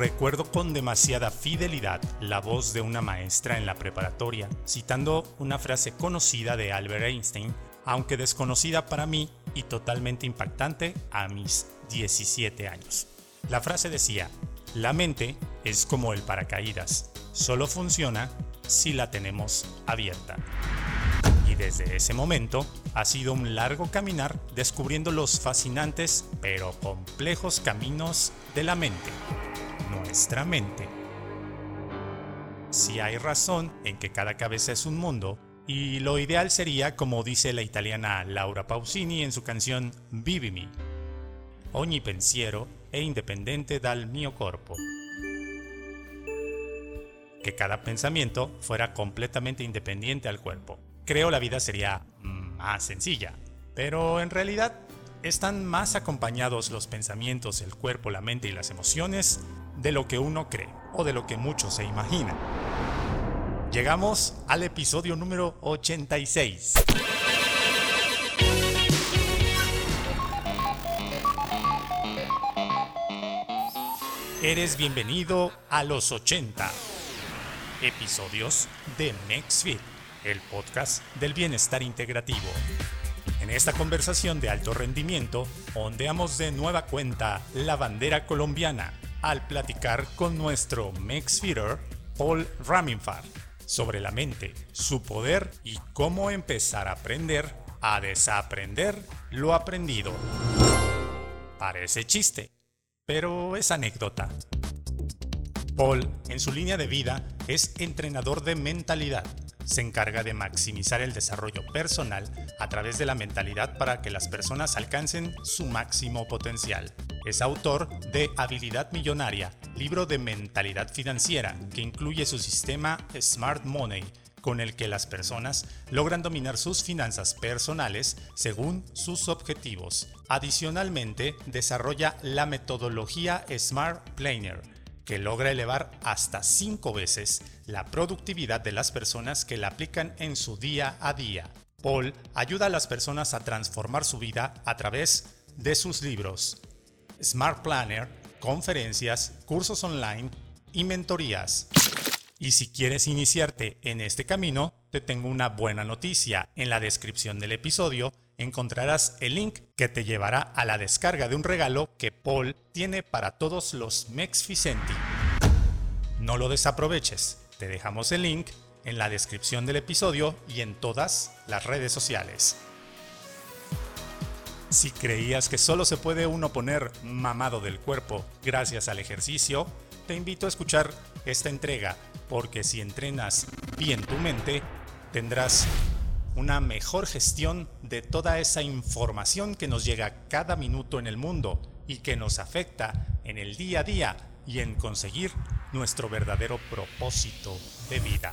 Recuerdo con demasiada fidelidad la voz de una maestra en la preparatoria, citando una frase conocida de Albert Einstein, aunque desconocida para mí y totalmente impactante a mis 17 años. La frase decía, la mente es como el paracaídas, solo funciona si la tenemos abierta. Y desde ese momento ha sido un largo caminar descubriendo los fascinantes pero complejos caminos de la mente, nuestra mente. Si hay razón en que cada cabeza es un mundo, y lo ideal sería, como dice la italiana Laura Pausini en su canción Vivimi, ogni pensiero e independente dal mio corpo. Que cada pensamiento fuera completamente independiente al cuerpo. Creo la vida sería más sencilla, pero en realidad están más acompañados los pensamientos, el cuerpo, la mente y las emociones de lo que uno cree o de lo que muchos se imaginan. Llegamos al episodio número 86. Eres bienvenido a los 80 episodios de MexFit, el podcast del bienestar integrativo. En esta conversación de alto rendimiento, ondeamos de nueva cuenta la bandera colombiana al platicar con nuestro MexFitter, Paul Raminfar, sobre la mente, su poder y cómo empezar a aprender a desaprender lo aprendido. Parece chiste, pero es anécdota. Paul, en su línea de vida, es entrenador de mentalidad. Se encarga de maximizar el desarrollo personal a través de la mentalidad para que las personas alcancen su máximo potencial. Es autor de Habilidad Millonaria, libro de mentalidad financiera que incluye su sistema Smart Money, con el que las personas logran dominar sus finanzas personales según sus objetivos. Adicionalmente, desarrolla la metodología Smart Planner, que logra elevar hasta 5 veces la productividad de las personas que la aplican en su día a día. Paul ayuda a las personas a transformar su vida a través de sus libros, Smart Planner, conferencias, cursos online y mentorías. Y si quieres iniciarte en este camino, te tengo una buena noticia. En la descripción del episodio encontrarás el link que te llevará a la descarga de un regalo que Paul tiene para todos los Mexficenti. No lo desaproveches. Te dejamos el link en la descripción del episodio y en todas las redes sociales. Si creías que solo se puede uno poner mamado del cuerpo gracias al ejercicio, te invito a escuchar esta entrega porque si entrenas bien tu mente, tendrás una mejor gestión de toda esa información que nos llega cada minuto en el mundo y que nos afecta en el día a día y en conseguir nuestro verdadero propósito de vida.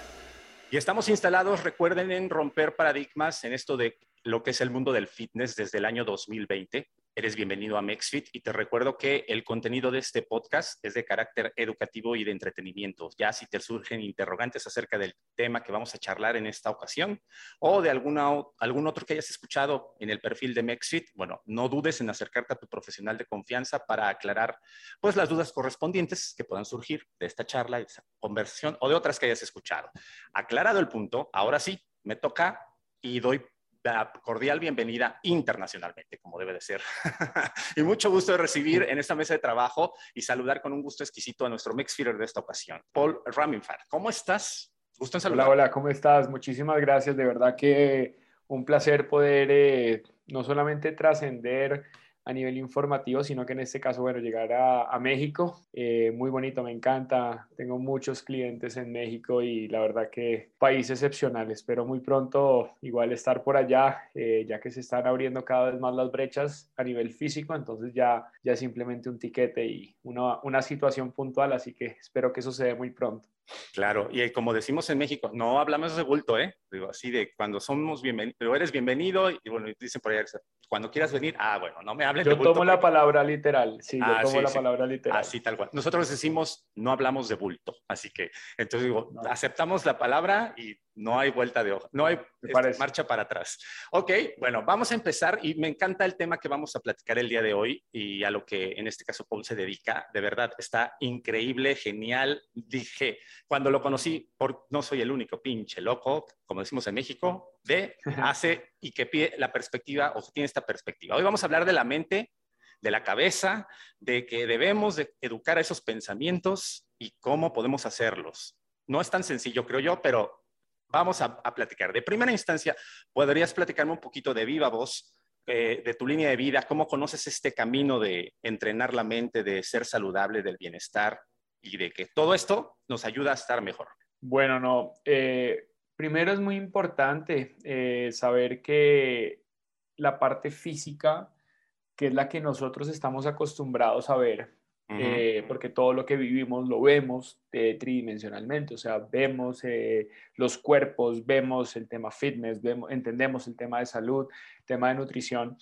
Y estamos instalados, recuerden, en romper paradigmas en esto de lo que es el mundo del fitness desde el año 2020 eres bienvenido a MexFit y te recuerdo que el contenido de este podcast es de carácter educativo y de entretenimiento. Ya si te surgen interrogantes acerca del tema que vamos a charlar en esta ocasión o de alguna, algún otro que hayas escuchado en el perfil de MexFit, bueno, no dudes en acercarte a tu profesional de confianza para aclarar pues las dudas correspondientes que puedan surgir de esta charla, de esta conversión o de otras que hayas escuchado. Aclarado el punto, ahora sí, me toca y doy la cordial bienvenida internacionalmente, como debe de ser. y mucho gusto de recibir en esta mesa de trabajo y saludar con un gusto exquisito a nuestro Mixfeeder de esta ocasión, Paul Raminfar. ¿Cómo estás? Gusto en saludar. Hola, hola, ¿cómo estás? Muchísimas gracias. De verdad que un placer poder eh, no solamente trascender a nivel informativo, sino que en este caso, bueno, llegar a, México, eh, muy bonito, me encanta, tengo muchos clientes en México y la verdad que país excepcional, espero muy pronto igual estar por allá, eh, ya que se están abriendo cada vez más las brechas a nivel físico, entonces ya, ya simplemente un tiquete y una, una situación puntual, así que espero que eso se dé muy pronto. Claro, y como decimos en México, no hablamos de bulto, ¿eh? Digo, así de cuando somos bienvenidos, pero eres bienvenido y bueno, dicen por ahí, cuando quieras venir, ah, bueno, no me hables de bulto. Yo tomo la palabra literal, sí, yo ah, tomo la palabra literal. Así tal cual. Nosotros decimos, no hablamos de bulto, así que, entonces digo, aceptamos la palabra y no hay vuelta de hoja, no hay este, marcha para atrás. Ok, bueno, vamos a empezar y me encanta el tema que vamos a platicar el día de hoy y a lo que en este caso Paul se dedica. De verdad, está increíble, genial. Dije, cuando lo conocí, por, no soy el único pinche loco, como decimos en México, de hace y que pide la perspectiva o tiene esta perspectiva. Hoy vamos a hablar de la mente, de la cabeza, de que debemos de educar a esos pensamientos y cómo podemos hacerlos. No es tan sencillo, creo yo, pero vamos a, platicar. De primera instancia, ¿podrías platicarme un poquito de viva voz, eh, de tu línea de vida? ¿Cómo conoces este camino de entrenar la mente, de ser saludable, del bienestar y de que todo esto nos ayuda a estar mejor? Bueno, no. Eh, primero es muy importante eh, saber que la parte física, que es la que nosotros estamos acostumbrados a ver, eh, porque todo lo que vivimos lo vemos eh, tridimensionalmente, o sea, vemos eh, los cuerpos, vemos el tema fitness, vemos, entendemos el tema de salud, tema de nutrición.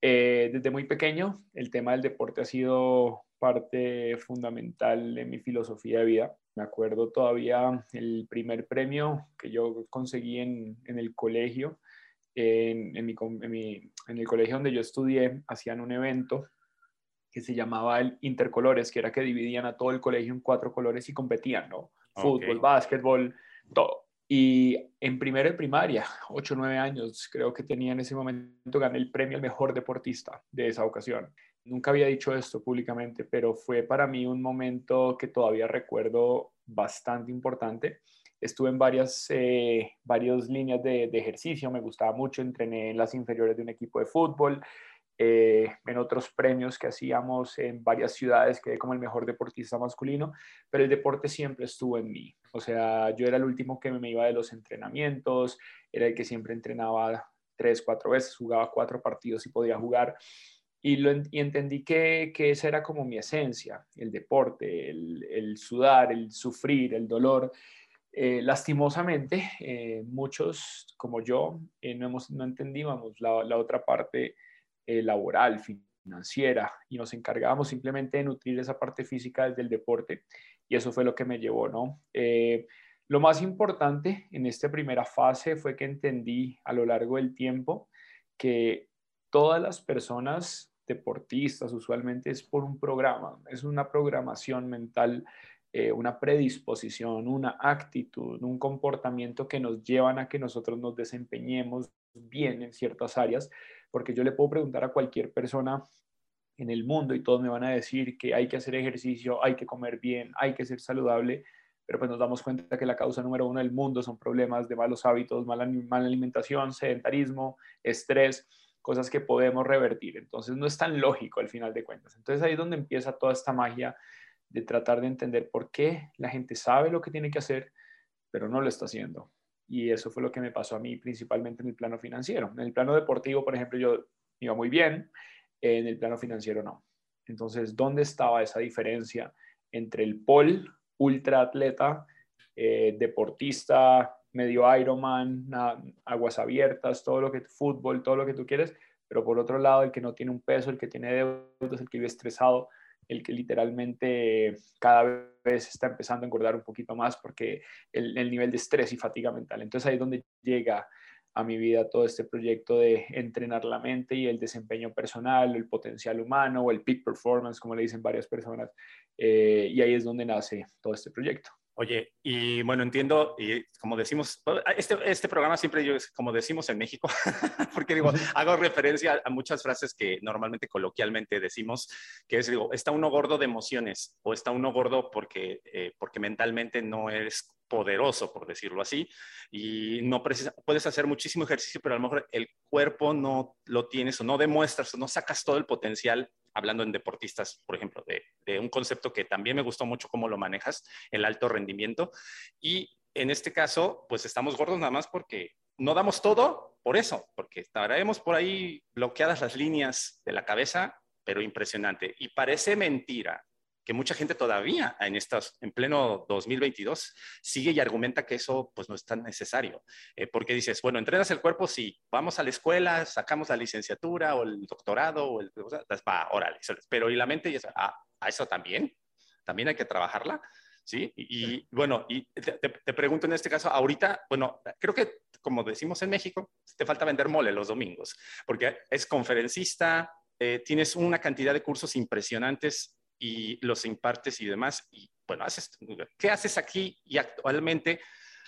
desde muy pequeño, el tema del deporte ha sido parte fundamental en mi filosofía de vida. Me acuerdo todavía el primer premio que yo conseguí en, en el colegio, en, en, mi, en, mi, en el colegio donde yo estudié, hacían un evento que se llamaba el Intercolores, que era que dividían a todo el colegio en cuatro colores y competían, ¿no? Fútbol, básquetbol, todo. Y en primero de primaria, 8 o 9 años, creo que tenía en ese momento, gané el premio al mejor deportista de esa ocasión. Nunca había dicho esto públicamente, pero fue para mí un momento que todavía recuerdo bastante importante. Estuve en varias, eh, varias líneas de, de ejercicio, me gustaba mucho, entrené en las inferiores de un equipo de fútbol, eh, en otros premios que hacíamos en varias ciudades, quedé como el mejor deportista masculino, pero el deporte siempre estuvo en mí. O sea, yo era el último que me iba de los entrenamientos, era el que siempre entrenaba tres, cuatro veces, jugaba cuatro partidos y podía jugar. Y, lo, entendí que, que, esa era como mi esencia, el deporte, el, sudar, el sufrir, el dolor. Eh, lastimosamente, eh, muchos como yo no, hemos, no entendíamos la, la otra parte eh, laboral, financiera, y nos encargábamos simplemente de nutrir esa parte física desde el deporte, y eso fue lo que me llevó, ¿no? Eh, lo más importante en esta primera fase fue que entendí a lo largo del tiempo que todas las personas deportistas usualmente es por un programa, es una programación mental, eh, una predisposición, una actitud, un comportamiento que nos llevan a que nosotros nos desempeñemos bien en ciertas áreas, porque yo le puedo preguntar a cualquier persona en el mundo y todos me van a decir que hay que hacer ejercicio, hay que comer bien, hay que ser saludable, pero pues nos damos cuenta que la causa número uno del mundo son problemas de malos hábitos, mala, mala alimentación, sedentarismo, estrés, cosas que podemos revertir. Entonces no es tan lógico al final de cuentas. Entonces ahí es donde empieza toda esta magia de tratar de entender por qué la gente sabe lo que tiene que hacer, pero no lo está haciendo. Y eso fue lo que me pasó a mí principalmente en el plano financiero. En el plano deportivo, por ejemplo, yo iba muy bien, en el plano financiero no. Entonces, ¿dónde estaba esa diferencia entre el pol, ultra atleta, eh, deportista, medio Ironman, aguas abiertas, todo lo que fútbol, todo lo que tú quieres, pero por otro lado, el que no tiene un peso, el que tiene deudas, el que vive estresado, el que literalmente cada vez está empezando a engordar un poquito más porque el, nivel de estrés y fatiga mental. Entonces ahí es donde llega a mi vida todo este proyecto de entrenar la mente y el desempeño personal, el potencial humano o el peak performance, como le dicen varias personas. Eh, y ahí es donde nace todo este proyecto. Oye, y bueno, entiendo, y como decimos, este, este programa siempre yo, como decimos en México, porque digo, hago referencia a muchas frases que normalmente coloquialmente decimos, que es, digo, está uno gordo de emociones o está uno gordo porque, eh, porque mentalmente no es poderoso, por decirlo así, y no puedes hacer muchísimo ejercicio, pero a lo mejor el cuerpo no lo tienes o no demuestras o no sacas todo el potencial hablando en deportistas, por ejemplo, de, un concepto que también me gustó mucho cómo lo manejas, el alto rendimiento. Y en este caso, pues estamos gordos nada más porque no damos todo por eso, porque estaremos por ahí bloqueadas las líneas de la cabeza, pero impresionante. Y parece mentira que mucha gente todavía en estos, en pleno 2022 sigue y argumenta que eso pues no es tan necesario. Eh, porque dices, bueno, entrenas el cuerpo, sí, vamos a la escuela, sacamos la licenciatura o el doctorado, o el, va, órale, pero y la mente, y ah, a eso también, también hay que trabajarla. ¿Sí? Y, bueno, y te, pregunto en este caso, ahorita, bueno, creo que como decimos en México, te falta vender mole los domingos, porque es conferencista, eh, tienes una cantidad de cursos impresionantes y los impartes y demás. Y bueno, haces, ¿qué haces aquí y actualmente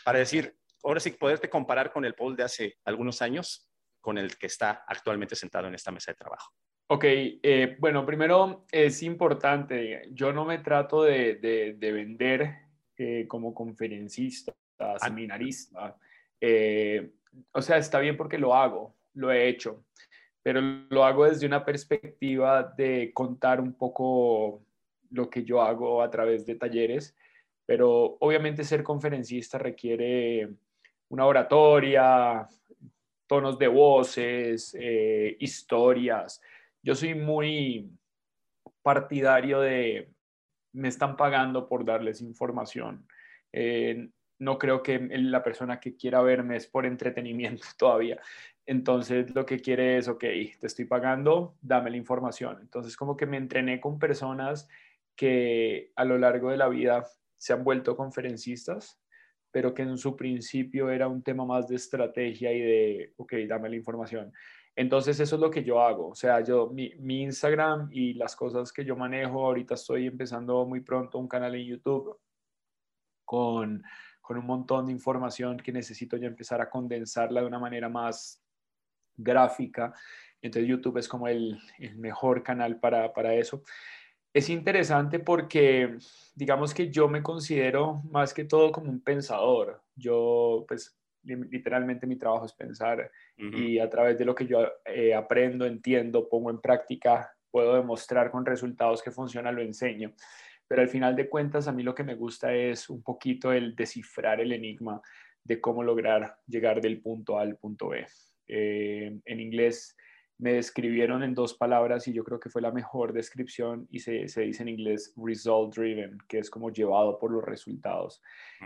para decir, ahora sí, poderte comparar con el Paul de hace algunos años con el que está actualmente sentado en esta mesa de trabajo? Ok, eh, bueno, primero es importante, yo no me trato de, de, vender eh, como conferencista, ah. seminarista. Eh, o sea, está bien porque lo hago, lo he hecho, pero lo hago desde una perspectiva de contar un poco lo que yo hago a través de talleres, pero obviamente ser conferencista requiere una oratoria, tonos de voces, eh, historias. Yo soy muy partidario de, me están pagando por darles información. Eh, no creo que la persona que quiera verme es por entretenimiento todavía. Entonces lo que quiere es, ok, te estoy pagando, dame la información. Entonces como que me entrené con personas que a lo largo de la vida se han vuelto conferencistas, pero que en su principio era un tema más de estrategia y de, ok, dame la información. Entonces eso es lo que yo hago. O sea, yo, mi, mi, Instagram y las cosas que yo manejo, ahorita estoy empezando muy pronto un canal en YouTube con, con un montón de información que necesito ya empezar a condensarla de una manera más gráfica. Entonces YouTube es como el, el mejor canal para, para eso es interesante porque digamos que yo me considero más que todo como un pensador. Yo, pues, literalmente mi trabajo es pensar y a través de lo que yo eh, aprendo, entiendo, pongo en práctica, puedo demostrar con resultados que funciona, lo enseño. Pero al final de cuentas, a mí lo que me gusta es un poquito el descifrar el enigma de cómo lograr llegar del punto A al punto B. Eh, en inglés me describieron en dos palabras y yo creo que fue la mejor descripción y se, dice en inglés result driven, que es como llevado por los resultados.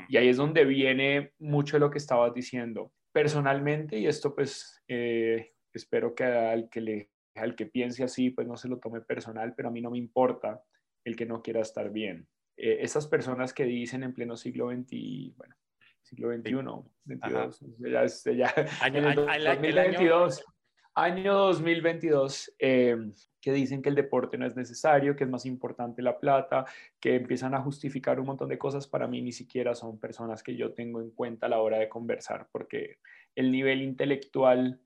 Y ahí es donde viene mucho de lo que estabas diciendo. Personalmente, y esto pues eh, espero que al que, le, al que piense así, pues no se lo tome personal, pero a mí no me importa el que no quiera estar bien. Eh, esas personas que dicen en pleno siglo XX, bueno, siglo XXI, 22, ya, ya, año, año, 2022 año 2022 eh, que dicen que el deporte no es necesario, que es más importante la plata, que empiezan a justificar un montón de cosas, para mí ni siquiera son personas que yo tengo en cuenta a la hora de conversar, porque el nivel intelectual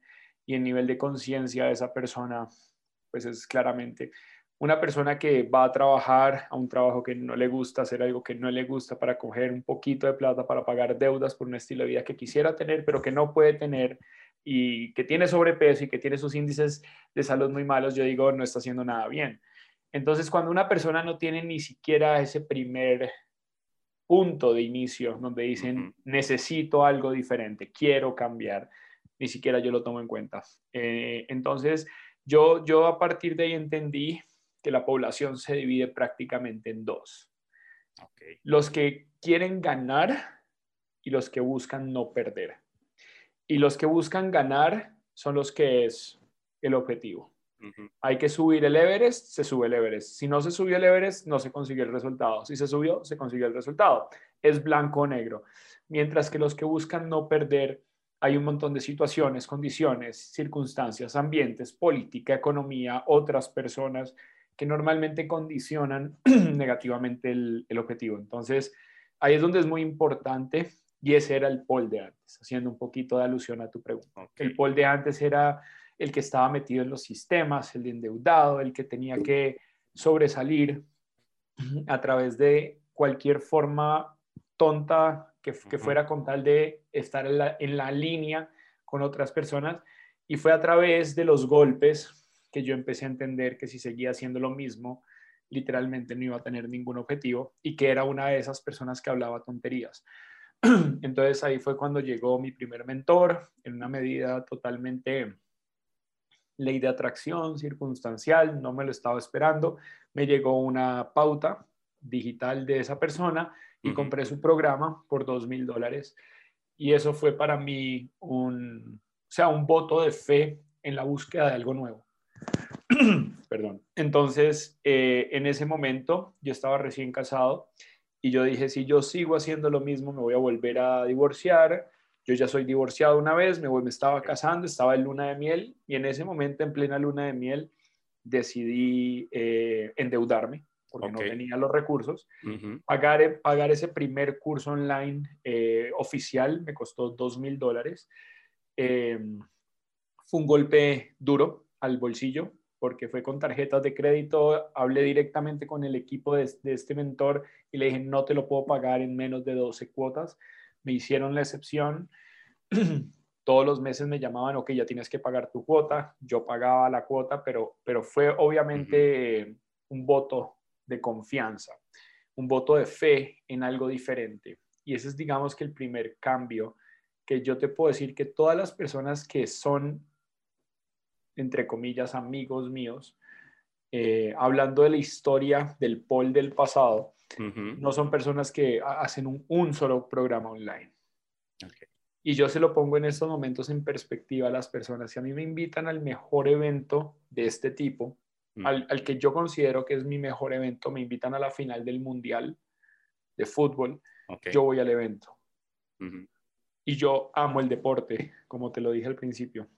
y el nivel de conciencia de esa persona, pues es claramente una persona que va a trabajar a un trabajo que no le gusta, hacer algo que no le gusta para coger un poquito de plata para pagar deudas por un estilo de vida que quisiera tener, pero que no puede tener y que tiene sobrepeso y que tiene sus índices de salud muy malos, yo digo, no está haciendo nada bien. Entonces, cuando una persona no tiene ni siquiera ese primer punto de inicio donde dicen, necesito algo diferente, quiero cambiar, ni siquiera yo lo tomo en cuenta. Eh, entonces, yo, yo a partir de ahí entendí que la población se divide prácticamente en dos. Los que quieren ganar y los que buscan no perder. Y los que buscan ganar son los que es el objetivo. Hay que subir el Everest, se sube el Everest. Si no se subió el Everest, no se consigue el resultado. Si se subió, se consigue el resultado. Es blanco o negro. Mientras que los que buscan no perder, hay un montón de situaciones, condiciones, circunstancias, ambientes, política, economía, otras personas que normalmente condicionan negativamente el, el objetivo. Entonces, ahí es donde es muy importante y ese era el Paul de antes, haciendo un poquito de alusión a tu pregunta. El Paul de antes era el que estaba metido en los sistemas, el endeudado, el que tenía que sobresalir a través de cualquier forma tonta que, fuera con tal de estar en la, en la línea con otras personas. Y fue a través de los golpes que yo empecé a entender que si seguía haciendo lo mismo, literalmente no iba a tener ningún objetivo y que era una de esas personas que hablaba tonterías. Entonces ahí fue cuando llegó mi primer mentor, en una medida totalmente ley de atracción, circunstancial, no me lo estaba esperando. Me llegó una pauta digital de esa persona y compré su programa por dos mil dólares. Y eso fue para mí un, o sea, un voto de fe en la búsqueda de algo nuevo. Perdón. Entonces, eh, en ese momento yo estaba recién casado y yo dije, si yo sigo haciendo lo mismo, me voy a volver a divorciar. Yo ya soy divorciado una vez, me, me estaba casando, estaba en luna de miel y en ese momento, en plena luna de miel, decidí eh, endeudarme porque no tenía los recursos. pagar, pagar ese primer curso online eh, oficial me costó dos mil dólares. fue un golpe duro al bolsillo porque fue con tarjetas de crédito, hablé directamente con el equipo de, este mentor y le dije, no te lo puedo pagar en menos de 12 cuotas. Me hicieron la excepción. Todos los meses me llamaban, ok, ya tienes que pagar tu cuota. Yo pagaba la cuota, pero, pero fue obviamente un voto de confianza, un voto de fe en algo diferente. Y ese es, digamos, que el primer cambio que yo te puedo decir que todas las personas que son entre comillas, amigos míos, eh, hablando de la historia del Paul del pasado, no son personas que hacen un, solo programa online. Y yo se lo pongo en estos momentos en perspectiva a las personas. Si a mí me invitan al mejor evento de este tipo, mm. al, que yo considero que es mi mejor evento, me invitan a la final del Mundial de fútbol, yo voy al evento. Y yo amo el deporte, como te lo dije al principio.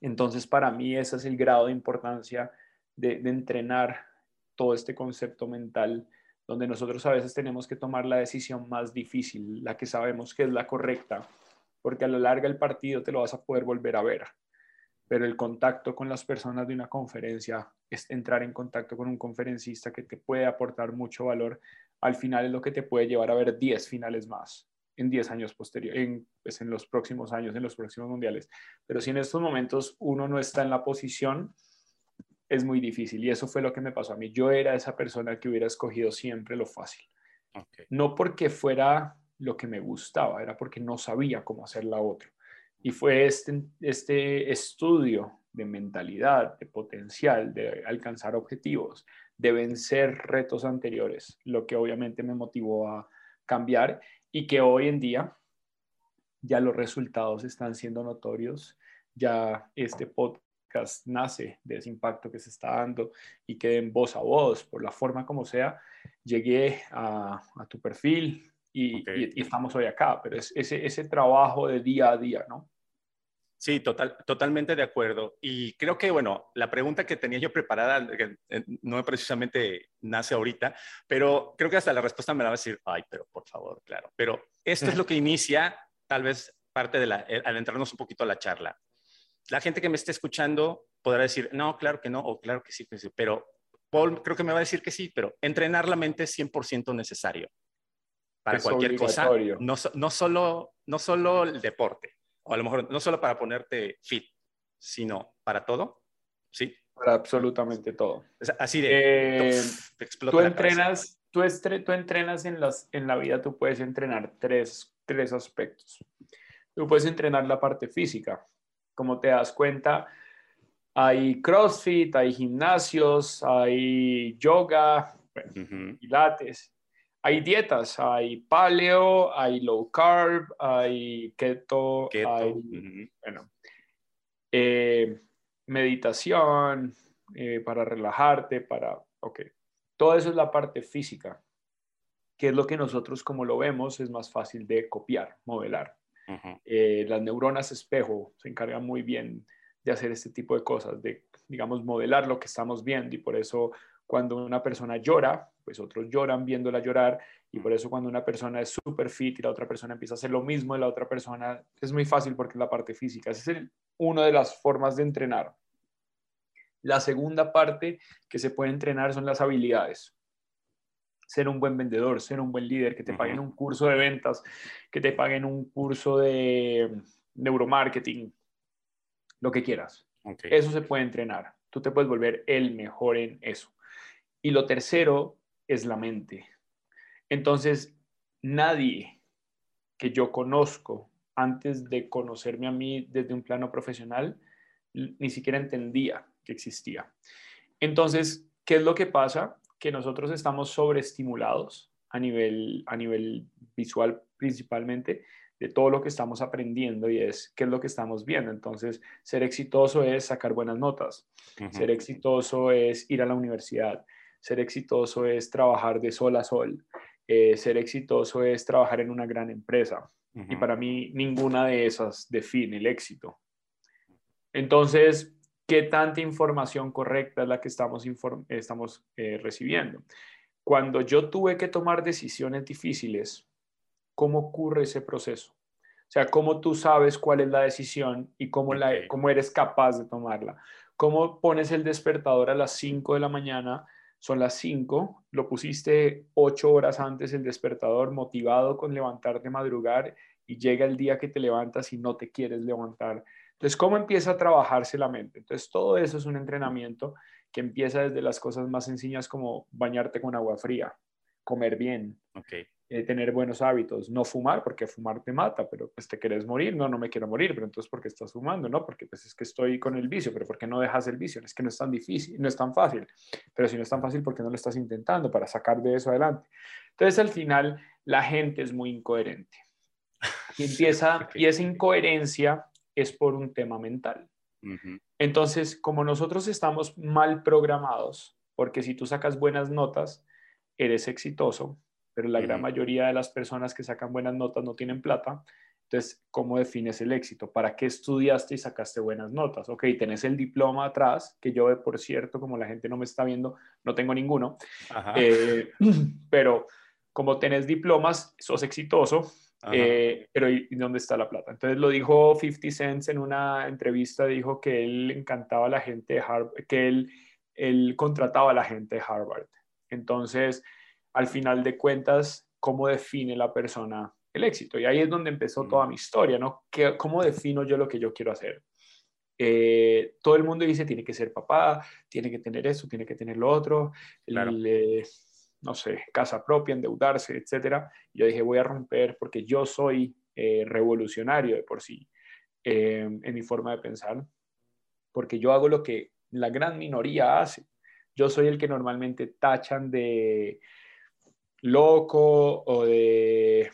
Entonces, para mí ese es el grado de importancia de, entrenar todo este concepto mental, donde nosotros a veces tenemos que tomar la decisión más difícil, la que sabemos que es la correcta, porque a lo largo del partido te lo vas a poder volver a ver. Pero el contacto con las personas de una conferencia es entrar en contacto con un conferencista que te puede aportar mucho valor. Al final es lo que te puede llevar a ver 10 finales más en 10 años posteriores, en, pues en los próximos años, en los próximos mundiales. Pero si en estos momentos uno no está en la posición, es muy difícil. Y eso fue lo que me pasó a mí. Yo era esa persona que hubiera escogido siempre lo fácil. No porque fuera lo que me gustaba, era porque no sabía cómo hacer la otra. Y fue este, este estudio de mentalidad, de potencial, de alcanzar objetivos, de vencer retos anteriores, lo que obviamente me motivó a cambiar y que hoy en día ya los resultados están siendo notorios, ya este podcast nace de ese impacto que se está dando y que en voz a voz, por la forma como sea, llegué a, tu perfil y, estamos hoy acá, pero es ese, ese trabajo de día a día, ¿no? Sí, total, totalmente de acuerdo. Y creo que, bueno, la pregunta que tenía yo preparada eh, no precisamente nace ahorita, pero creo que hasta la respuesta me la va a decir, ay, pero por favor, claro. Pero esto es lo que inicia tal vez parte de la, eh, al entrarnos un poquito a la charla. La gente que me esté escuchando podrá decir, no, claro que no, o claro que sí, pero Paul creo que me va a decir que sí, pero entrenar la mente es 100% necesario para cualquier cosa, no, no, solo, no solo el deporte o a lo mejor no solo para ponerte fit, sino para todo, ¿sí? Para absolutamente todo. así de... Eh, tú entrenas, tú, tú, entrenas en, las, en la vida, tú puedes entrenar tres, tres aspectos. Tú puedes entrenar la parte física. Como te das cuenta, hay CrossFit, hay gimnasios, hay yoga, pilates hay dietas, hay paleo, hay low carb, hay keto, hay bueno, eh, meditación eh, para relajarte, para, ok, todo eso es la parte física, que es lo que nosotros como lo vemos es más fácil de copiar, modelar. Eh, las neuronas espejo se encargan muy bien de hacer este tipo de cosas, de, digamos, modelar lo que estamos viendo y por eso cuando una persona llora, pues otros lloran viéndola llorar y por eso cuando una persona es súper fit y la otra persona empieza a hacer lo mismo de la otra persona, es muy fácil porque es la parte física. Esa es una de las formas de entrenar. La segunda parte que se puede entrenar son las habilidades. Ser un buen vendedor, ser un buen líder, que te paguen un curso de ventas, que te paguen un curso de neuromarketing, lo que quieras. Eso se puede entrenar. Tú te puedes volver el mejor en eso. Y lo tercero es la mente. Entonces, nadie que yo conozco antes de conocerme a mí desde un plano profesional, ni siquiera entendía que existía. Entonces, ¿qué es lo que pasa? Que nosotros estamos sobreestimulados a nivel, a nivel visual principalmente de todo lo que estamos aprendiendo y es qué es lo que estamos viendo. Entonces, ser exitoso es sacar buenas notas, ser exitoso es ir a la universidad, ser exitoso es trabajar de sol a sol, eh, ser exitoso es trabajar en una gran empresa. Y para mí ninguna de esas define el éxito. Entonces, ¿qué tanta información correcta es la que estamos, estamos eh, recibiendo? Cuando yo tuve que tomar decisiones difíciles, ¿cómo ocurre ese proceso? O sea, ¿cómo tú sabes cuál es la decisión y cómo, la, cómo eres capaz de tomarla? ¿Cómo pones el despertador a las 5 de la mañana son las 5, lo pusiste 8 horas antes el despertador, motivado con levantarte madrugar y llega el día que te levantas y no te quieres levantar. Entonces, ¿cómo empieza a trabajarse la mente? Entonces, todo eso es un entrenamiento que empieza desde las cosas más sencillas como bañarte con agua fría, comer bien, okay. Eh, tener buenos hábitos, no fumar porque fumar te mata, pero pues te quieres morir, no, no me quiero morir, pero entonces ¿por qué estás fumando? No, porque pues es que estoy con el vicio, pero ¿por qué no dejas el vicio? Es que no es tan difícil, no es tan fácil, pero si no es tan fácil, ¿por qué no lo estás intentando para sacar de eso adelante? Entonces al final la gente es muy incoherente y empieza, y esa incoherencia es por un tema mental. Entonces, como nosotros estamos mal programados, porque si tú sacas buenas notas, eres exitoso, pero la gran mayoría de las personas que sacan buenas notas no tienen plata. Entonces, ¿cómo defines el éxito? ¿Para qué estudiaste y sacaste buenas notas? Ok, tenés el diploma atrás, que yo, por cierto, como la gente no me está viendo, no tengo ninguno. Eh, pero como tenés diplomas, sos exitoso, eh, pero ¿y dónde está la plata? Entonces lo dijo 50 Cent en una entrevista, dijo que él encantaba a la gente de Harvard, que él, él contrataba a la gente de Harvard. Entonces, al final de cuentas, cómo define la persona el éxito. Y ahí es donde empezó toda mi historia, ¿no? ¿Cómo defino yo lo que yo quiero hacer? Eh, todo el mundo dice, tiene que ser papá, tiene que tener eso, tiene que tener lo otro, eh, no sé, casa propia, endeudarse, etc. Yo dije, voy a romper porque yo soy eh, revolucionario de por sí en mi forma de pensar, porque yo hago lo que la gran minoría hace. Yo soy el que normalmente tachan de loco o de,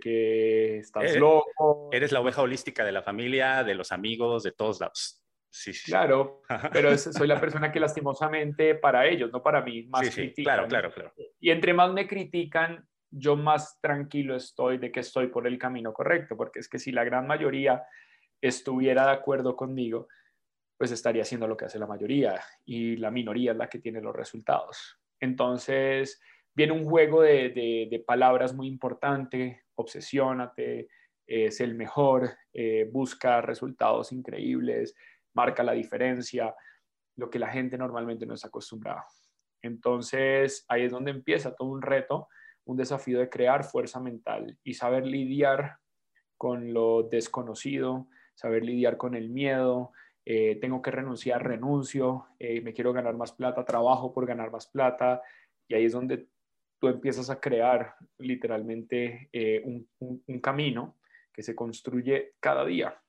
que estás eres, loco. Eres la oveja holística de la familia, de los amigos, de todos lados. Sí, sí. Claro, pero soy la persona que lastimosamente para ellos, no para mí, más sí, sí, Claro, claro, claro. Y entre más me critican, yo más tranquilo estoy de que estoy por el camino correcto, porque es que si la gran mayoría estuviera de acuerdo conmigo, pues estaría haciendo lo que hace la mayoría y la minoría es la que tiene los resultados. Entonces, viene un juego de, palabras muy importante, obsesiónate, es el mejor, eh, busca resultados increíbles, marca la diferencia, lo que la gente normalmente no está acostumbrada. Entonces, ahí es donde empieza todo un reto, un desafío de crear fuerza mental y saber lidiar con lo desconocido, saber lidiar con el miedo, eh, tengo que renunciar, renuncio, eh, me quiero ganar más plata, trabajo por ganar más plata, y ahí es donde tú empiezas a crear literalmente eh, un, camino que se construye cada día.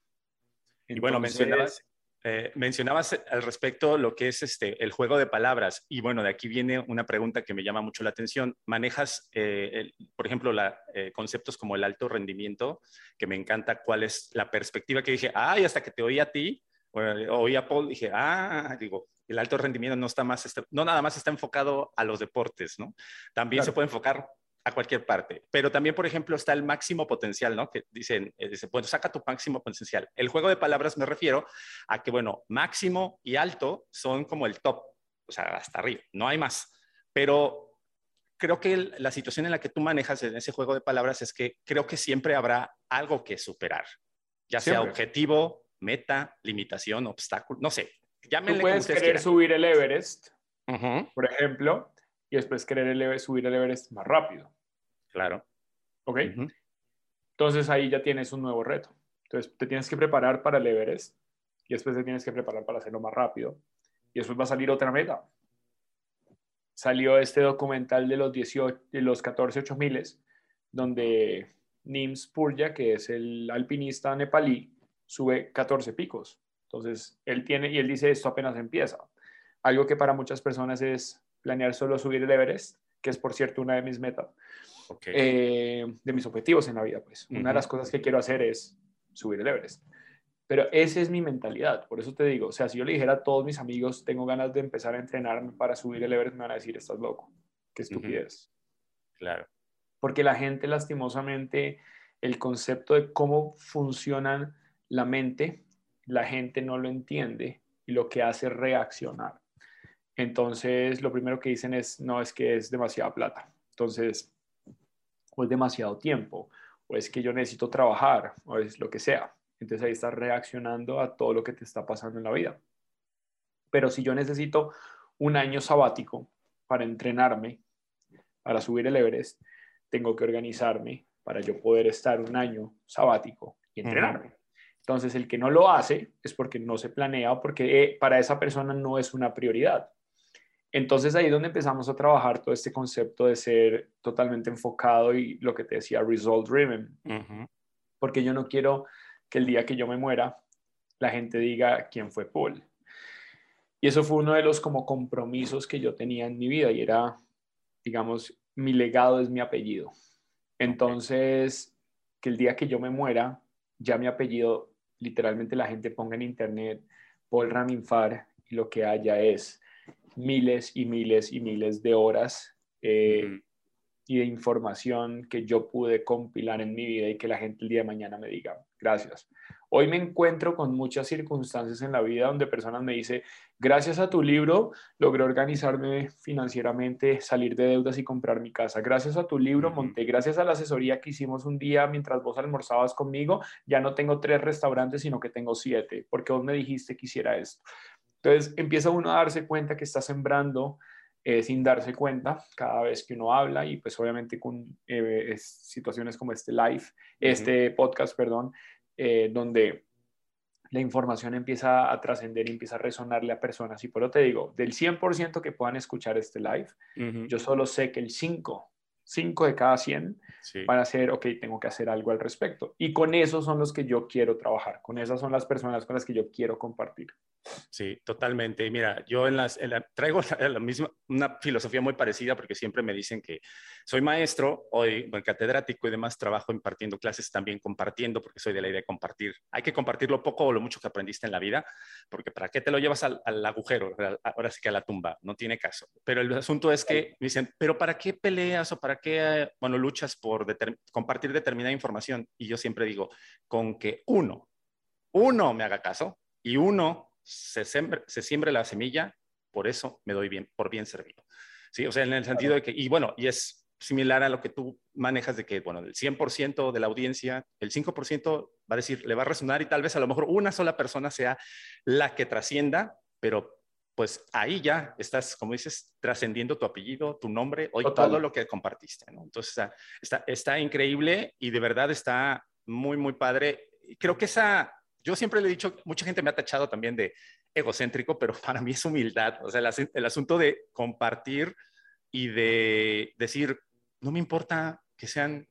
y bueno, mencionabas, eh, mencionabas al respecto lo que es este, el juego de palabras. Y bueno, de aquí viene una pregunta que me llama mucho la atención. Manejas, eh, por ejemplo, la, conceptos como el alto rendimiento, que me encanta cuál es la perspectiva que dije, ay, hasta que te oí a ti, oí a Paul, dije, ah, digo, el alto rendimiento no está más, no nada más está enfocado a los deportes, ¿no? También se puede enfocar a cualquier parte. Pero también, por ejemplo, está el máximo potencial, ¿no? Que dicen, eh, bueno, saca tu máximo potencial. El juego de palabras me refiero a que, bueno, máximo y alto son como el top, o sea, hasta arriba, no hay más. Pero creo que la situación en la que tú manejas en ese juego de palabras es que creo que siempre habrá algo que superar, ya sea objetivo, meta, limitación, obstáculo, no sé. Tú puedes querer subir el Everest, por ejemplo, y después querer subir el Everest más rápido. Claro. ¿Ok? Entonces ahí ya tienes un nuevo reto. Entonces te tienes que preparar para el Everest y después te tienes que preparar para hacerlo más rápido. Y después va a salir otra meta. Salió este documental de los, 18, de los 14 8000 donde Nims Purja, que es el alpinista nepalí, sube 14 picos. Entonces, él tiene, y él dice, esto apenas empieza. Algo que para muchas personas es planear solo subir el Everest, que es, por cierto, una de mis metas, eh, de mis objetivos en la vida. Pues una de las cosas que quiero hacer es subir el Everest. Pero esa es mi mentalidad, por eso te digo, o sea, si yo le dijera a todos mis amigos, tengo ganas de empezar a entrenarme para subir el Everest, me van a decir, estás loco, qué estupidez. Claro. Porque la gente, lastimosamente, el concepto de cómo funcionan la mente, la gente no lo entiende y lo que hace es reaccionar. Entonces, lo primero que dicen es, no, es que es demasiada plata. Entonces, o es demasiado tiempo, o es que yo necesito trabajar, o es lo que sea. Entonces ahí estás reaccionando a todo lo que te está pasando en la vida. Pero si yo necesito un año sabático para entrenarme, para subir el Everest, tengo que organizarme para yo poder estar un año sabático y entrenarme. Entonces, el que no lo hace es porque no se planea o porque eh, para esa persona no es una prioridad. Entonces ahí es donde empezamos a trabajar todo este concepto de ser totalmente enfocado y lo que te decía, result driven. Porque yo no quiero que el día que yo me muera, la gente diga quién fue Paul. Y eso fue uno de los como compromisos que yo tenía en mi vida y era, digamos, mi legado es mi apellido. Entonces, que el día que yo me muera, ya mi apellido, literalmente la gente ponga en internet Paul Raminfar y lo que haya es miles y miles y miles de horas eh, y de información que yo pude compilar en mi vida y que la gente el día de mañana me diga, gracias. Hoy me encuentro con muchas circunstancias en la vida donde personas me dicen, gracias a tu libro logré organizarme financieramente, salir de deudas y comprar mi casa. Gracias a tu libro monté, gracias a la asesoría que hicimos un día mientras vos almorzabas conmigo, ya no tengo tres restaurantes, sino que tengo siete, porque vos me dijiste que hiciera esto. Entonces empieza uno a darse cuenta que está sembrando eh, sin darse cuenta cada vez que uno habla y pues obviamente con eh, situaciones como este live, este podcast, perdón, eh, donde la información empieza a trascender y empieza a resonarle a personas. Y por eso te digo, del 100% que puedan escuchar este live, yo solo sé que el 5 5 de cada 100 van a ser, ok, tengo que hacer algo al respecto. Y con esos son los que yo quiero trabajar, con esas son las personas con las que yo quiero compartir. Sí, totalmente. Mira, yo en las, traigo la, misma, una filosofía muy parecida porque siempre me dicen que soy maestro, hoy catedrático y demás, trabajo impartiendo clases, también compartiendo, porque soy de la idea de compartir. Hay que compartir lo poco o lo mucho que aprendiste en la vida, porque ¿para qué te lo llevas al, agujero? Ahora sí que a la tumba, no tiene caso. Pero el asunto es que me dicen, ¿pero para qué peleas o para qué, bueno, luchas por compartir determinada información? Y yo siempre digo, con que uno, uno me haga caso y uno se, se siembre la semilla, por eso me doy bien, por bien servido. Sí, o sea, en el sentido de que, y bueno, y es similar a lo que tú manejas de que, bueno, el 100% de la audiencia, el 5% va a decir, le va a resonar y tal vez a lo mejor una sola persona sea la que trascienda, pero pues ahí ya estás, como dices, trascendiendo tu apellido, tu nombre, hoy todo lo que compartiste, ¿no? Entonces está, está, increíble y de verdad está muy, muy padre. Creo que esa, yo siempre le he dicho, mucha gente me ha tachado también de egocéntrico, pero para mí es humildad, o sea, el, el asunto de compartir y de decir, no me importa que sean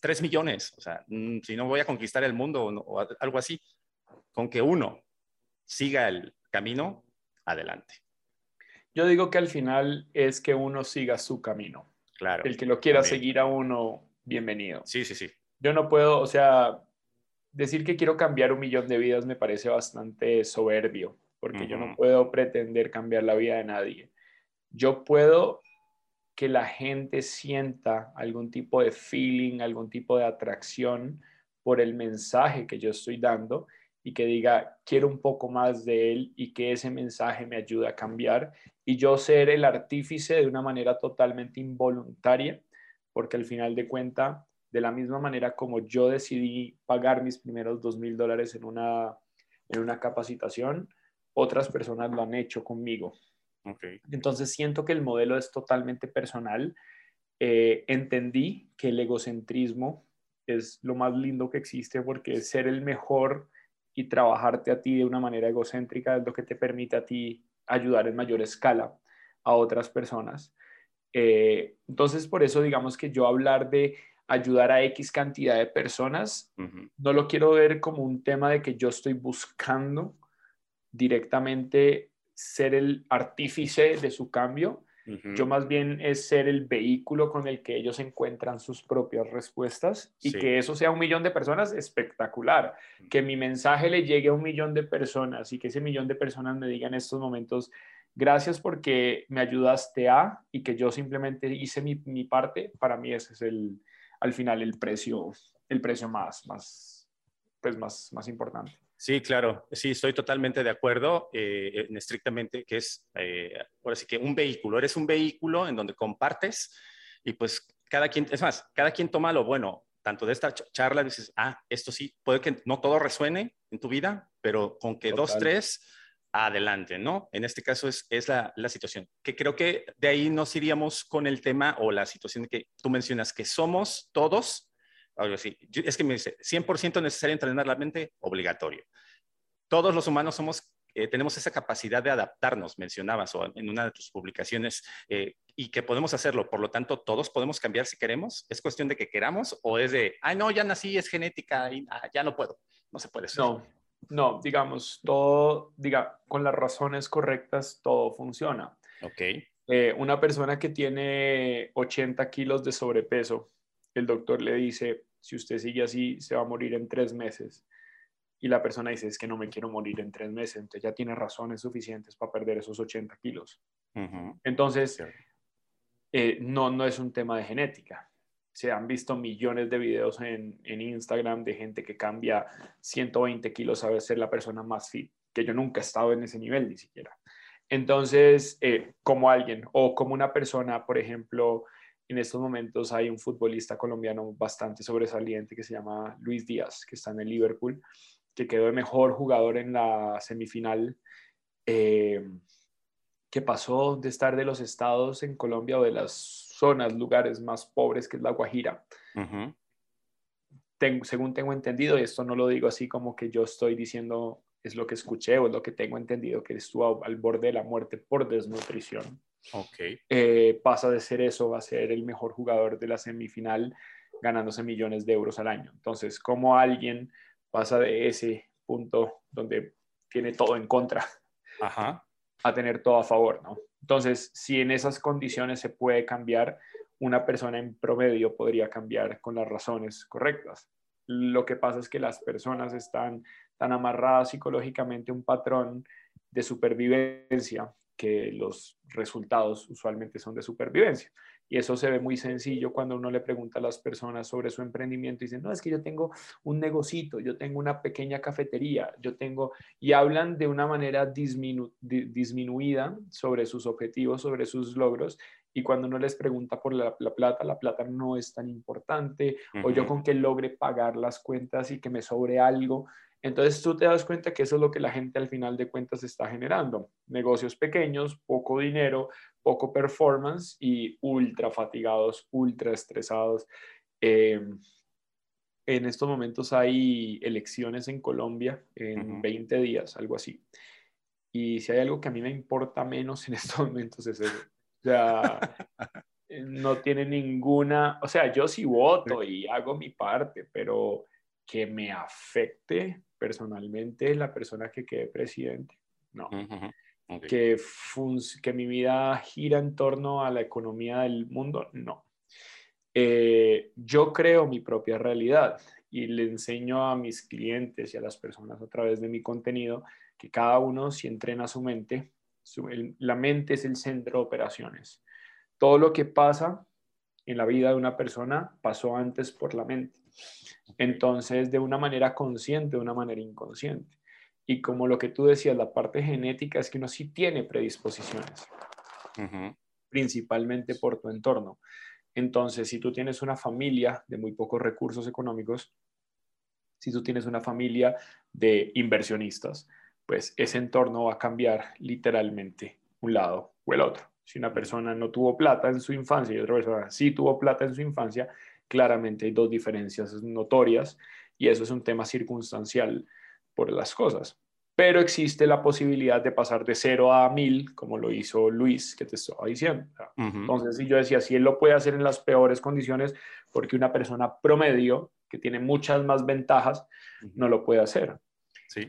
tres millones, o sea, mm, si no voy a conquistar el mundo o, o algo así, con que uno siga el camino, adelante. Yo digo que al final es que uno siga su camino. Claro. El que lo quiera seguir a uno, bienvenido. Sí, sí, sí. Yo no puedo, o sea, decir que quiero cambiar un millón de vidas me parece bastante soberbio, porque yo no puedo pretender cambiar la vida de nadie. Yo puedo que la gente sienta algún tipo de feeling, algún tipo de atracción por el mensaje que yo estoy dando y que diga, quiero un poco más de él y que ese mensaje me ayude a cambiar y yo ser el artífice de una manera totalmente involuntaria, porque al final de cuenta, de la misma manera como yo decidí pagar mis primeros dos mil dólares en una, en una capacitación, otras personas lo han hecho conmigo. Entonces siento que el modelo es totalmente personal. Eh, entendí que el egocentrismo es lo más lindo que existe porque ser el mejor y trabajarte a ti de una manera egocéntrica es lo que te permite a ti ayudar en mayor escala a otras personas. Eh, entonces, por eso digamos que yo hablar de ayudar a X cantidad de personas, no lo quiero ver como un tema de que yo estoy buscando directamente ser el artífice de su cambio, yo más bien es ser el vehículo con el que ellos encuentran sus propias respuestas y que eso sea un millón de personas, espectacular. Que mi mensaje le llegue a un millón de personas y que ese millón de personas me digan en estos momentos, gracias porque me ayudaste a y que yo simplemente hice mi, mi parte, para mí ese es el, al final el precio, el precio más, más, pues más, más importante. Sí, claro, sí, estoy totalmente de acuerdo eh, en estrictamente que es, eh, ahora sí que un vehículo, eres un vehículo en donde compartes y pues cada quien, es más, cada quien toma lo bueno, tanto de esta charla dices, ah, esto sí, puede que no todo resuene en tu vida, pero con que dos, tres, adelante, ¿no? En este caso es, es la, la, situación, que creo que de ahí nos iríamos con el tema o la situación que tú mencionas, que somos todos algo así. es que me dice, 100% necesario entrenar la mente, obligatorio. Todos los humanos somos, eh, tenemos esa capacidad de adaptarnos, mencionabas o en una de tus publicaciones, eh, y que podemos hacerlo. Por lo tanto, todos podemos cambiar si queremos. ¿Es cuestión de que queramos o es de, ay, no, ya nací, es genética y ah, ya no puedo? No se puede. No, no, digamos, todo, diga, con las razones correctas, todo funciona. Ok. Eh, una persona que tiene 80 kilos de sobrepeso, el doctor le dice, si usted sigue así, se va a morir en tres meses. Y la persona dice, es que no me quiero morir en tres meses, entonces ya tiene razones suficientes para perder esos 80 kilos. Entonces, eh, no, no es un tema de genética. Se han visto millones de videos en, Instagram de gente que cambia 120 kilos a ser la persona más fit, que yo nunca he estado en ese nivel ni siquiera. Entonces, eh, como alguien o como una persona, por ejemplo, en estos momentos hay un futbolista colombiano bastante sobresaliente que se llama Luis Díaz, que está en el Liverpool, que quedó el mejor jugador en la semifinal, eh, que pasó de estar de los estados en Colombia o de las zonas, lugares más pobres, que es la Guajira. según tengo entendido, y esto no lo digo así como que yo estoy diciendo es lo que escuché o es lo que tengo entendido, que estuvo al borde de la muerte por desnutrición. Okay. Eh, pasa de ser eso a ser el mejor jugador de la semifinal, ganándose millones de euros al año. Entonces, ¿cómo alguien pasa de ese punto donde tiene todo en contra a tener todo a favor? ¿no? Entonces, si en esas condiciones se puede cambiar, una persona en promedio podría cambiar con las razones correctas. Lo que pasa es que las personas están tan amarradas psicológicamente a un patrón de supervivencia que los resultados usualmente son de supervivencia. Y eso se ve muy sencillo cuando uno le pregunta a las personas sobre su emprendimiento y dicen, no, es que yo tengo un negocito, yo tengo una pequeña cafetería, yo tengo, y hablan de una manera disminuida sobre sus objetivos, sobre sus logros. Y cuando uno les pregunta por la, plata, la plata no es tan importante, o yo con que logre pagar las cuentas y que me sobre algo, entonces tú te das cuenta que eso es lo que la gente al final de cuentas está generando. Negocios pequeños, poco dinero, poco performance y ultra fatigados, ultra estresados. Eh, en estos momentos hay elecciones en Colombia en 20 días, algo así. Y si hay algo que a mí me importa menos en estos momentos es eso. O sea, no tiene ninguna, o sea, yo sí voto y hago mi parte, pero que me afecte personalmente la persona que quede presidente. No. que, que mi vida gira en torno a la economía del mundo. No. Eh, yo creo mi propia realidad y le enseño a mis clientes y a las personas a través de mi contenido que cada uno si entrena su mente, la mente es el centro de operaciones. Todo lo que pasa en la vida de una persona pasó antes por la mente. Entonces, de una manera consciente, de una manera inconsciente. Y como lo que tú decías, la parte genética es que uno sí tiene predisposiciones, principalmente por tu entorno. Entonces, si tú tienes una familia de muy pocos recursos económicos, si tú tienes una familia de inversionistas, pues ese entorno va a cambiar literalmente un lado o el otro. Si una persona no tuvo plata en su infancia y otra persona sí tuvo plata en su infancia, claramente hay dos diferencias notorias y eso es un tema circunstancial por las cosas. Pero existe la posibilidad de pasar de cero a mil, como lo hizo Luis, que te estaba diciendo. Entonces, si yo decía, si él lo puede hacer en las peores condiciones, porque una persona promedio, que tiene muchas más ventajas, no lo puede hacer.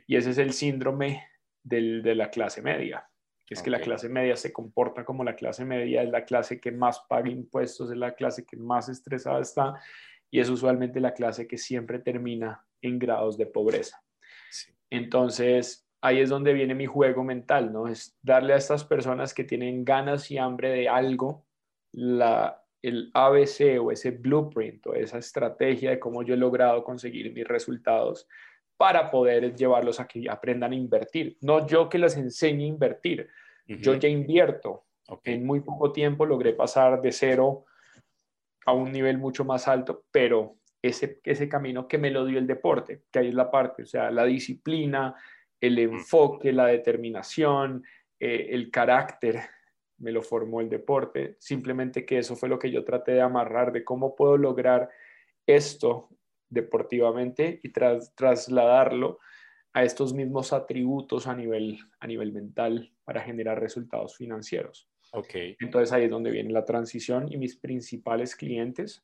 Y ese es el síndrome de la clase media que es que la clase media se comporta como la clase media, es la clase que más paga impuestos, es la clase que más estresada está y es usualmente la clase que siempre termina en grados de pobreza. Entonces, ahí es donde viene mi juego mental, ¿no? Es darle a estas personas que tienen ganas y hambre de algo, la, el ABC o ese blueprint o esa estrategia de cómo yo he logrado conseguir mis resultados para poder llevarlos a que aprendan a invertir. No yo que les enseñe a invertir, yo ya invierto. En muy poco tiempo logré pasar de cero a un nivel mucho más alto, pero ese, ese camino que me lo dio el deporte, que ahí es la parte, o sea, la disciplina, el enfoque, la determinación, eh, el carácter, me lo formó el deporte. Simplemente que eso fue lo que yo traté de amarrar, de cómo puedo lograr esto deportivamente y trasladarlo a estos mismos atributos a nivel, a nivel mental para generar resultados financieros. Okay. Entonces ahí es donde viene la transición y mis principales clientes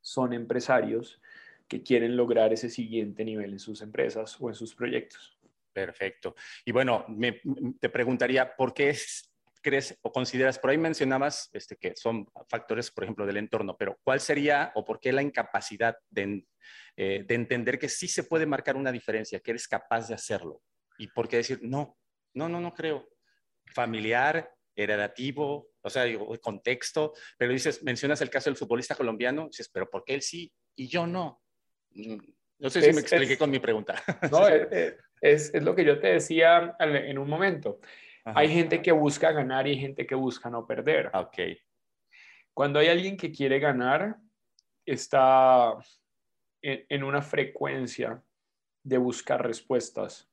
son empresarios que quieren lograr ese siguiente nivel en sus empresas o en sus proyectos. Perfecto. Y bueno, me, te preguntaría, ¿por qué es, crees o consideras, por ahí mencionabas este, que son factores, por ejemplo, del entorno, pero ¿cuál sería o por qué la incapacidad de, eh, de entender que sí se puede marcar una diferencia, que eres capaz de hacerlo? ¿Y por qué decir, no, no, no, no creo? Familiar, heredativo, o sea, digo, contexto, pero dices, mencionas el caso del futbolista colombiano, dices, pero ¿por qué él sí y yo no? Mm, no sé si me expliqué con mi pregunta. No, es, es, es, lo que yo te decía en un momento. Hay gente que busca ganar y hay gente que busca no perder. Ok. Cuando hay alguien que quiere ganar, está en, una frecuencia de buscar respuestas.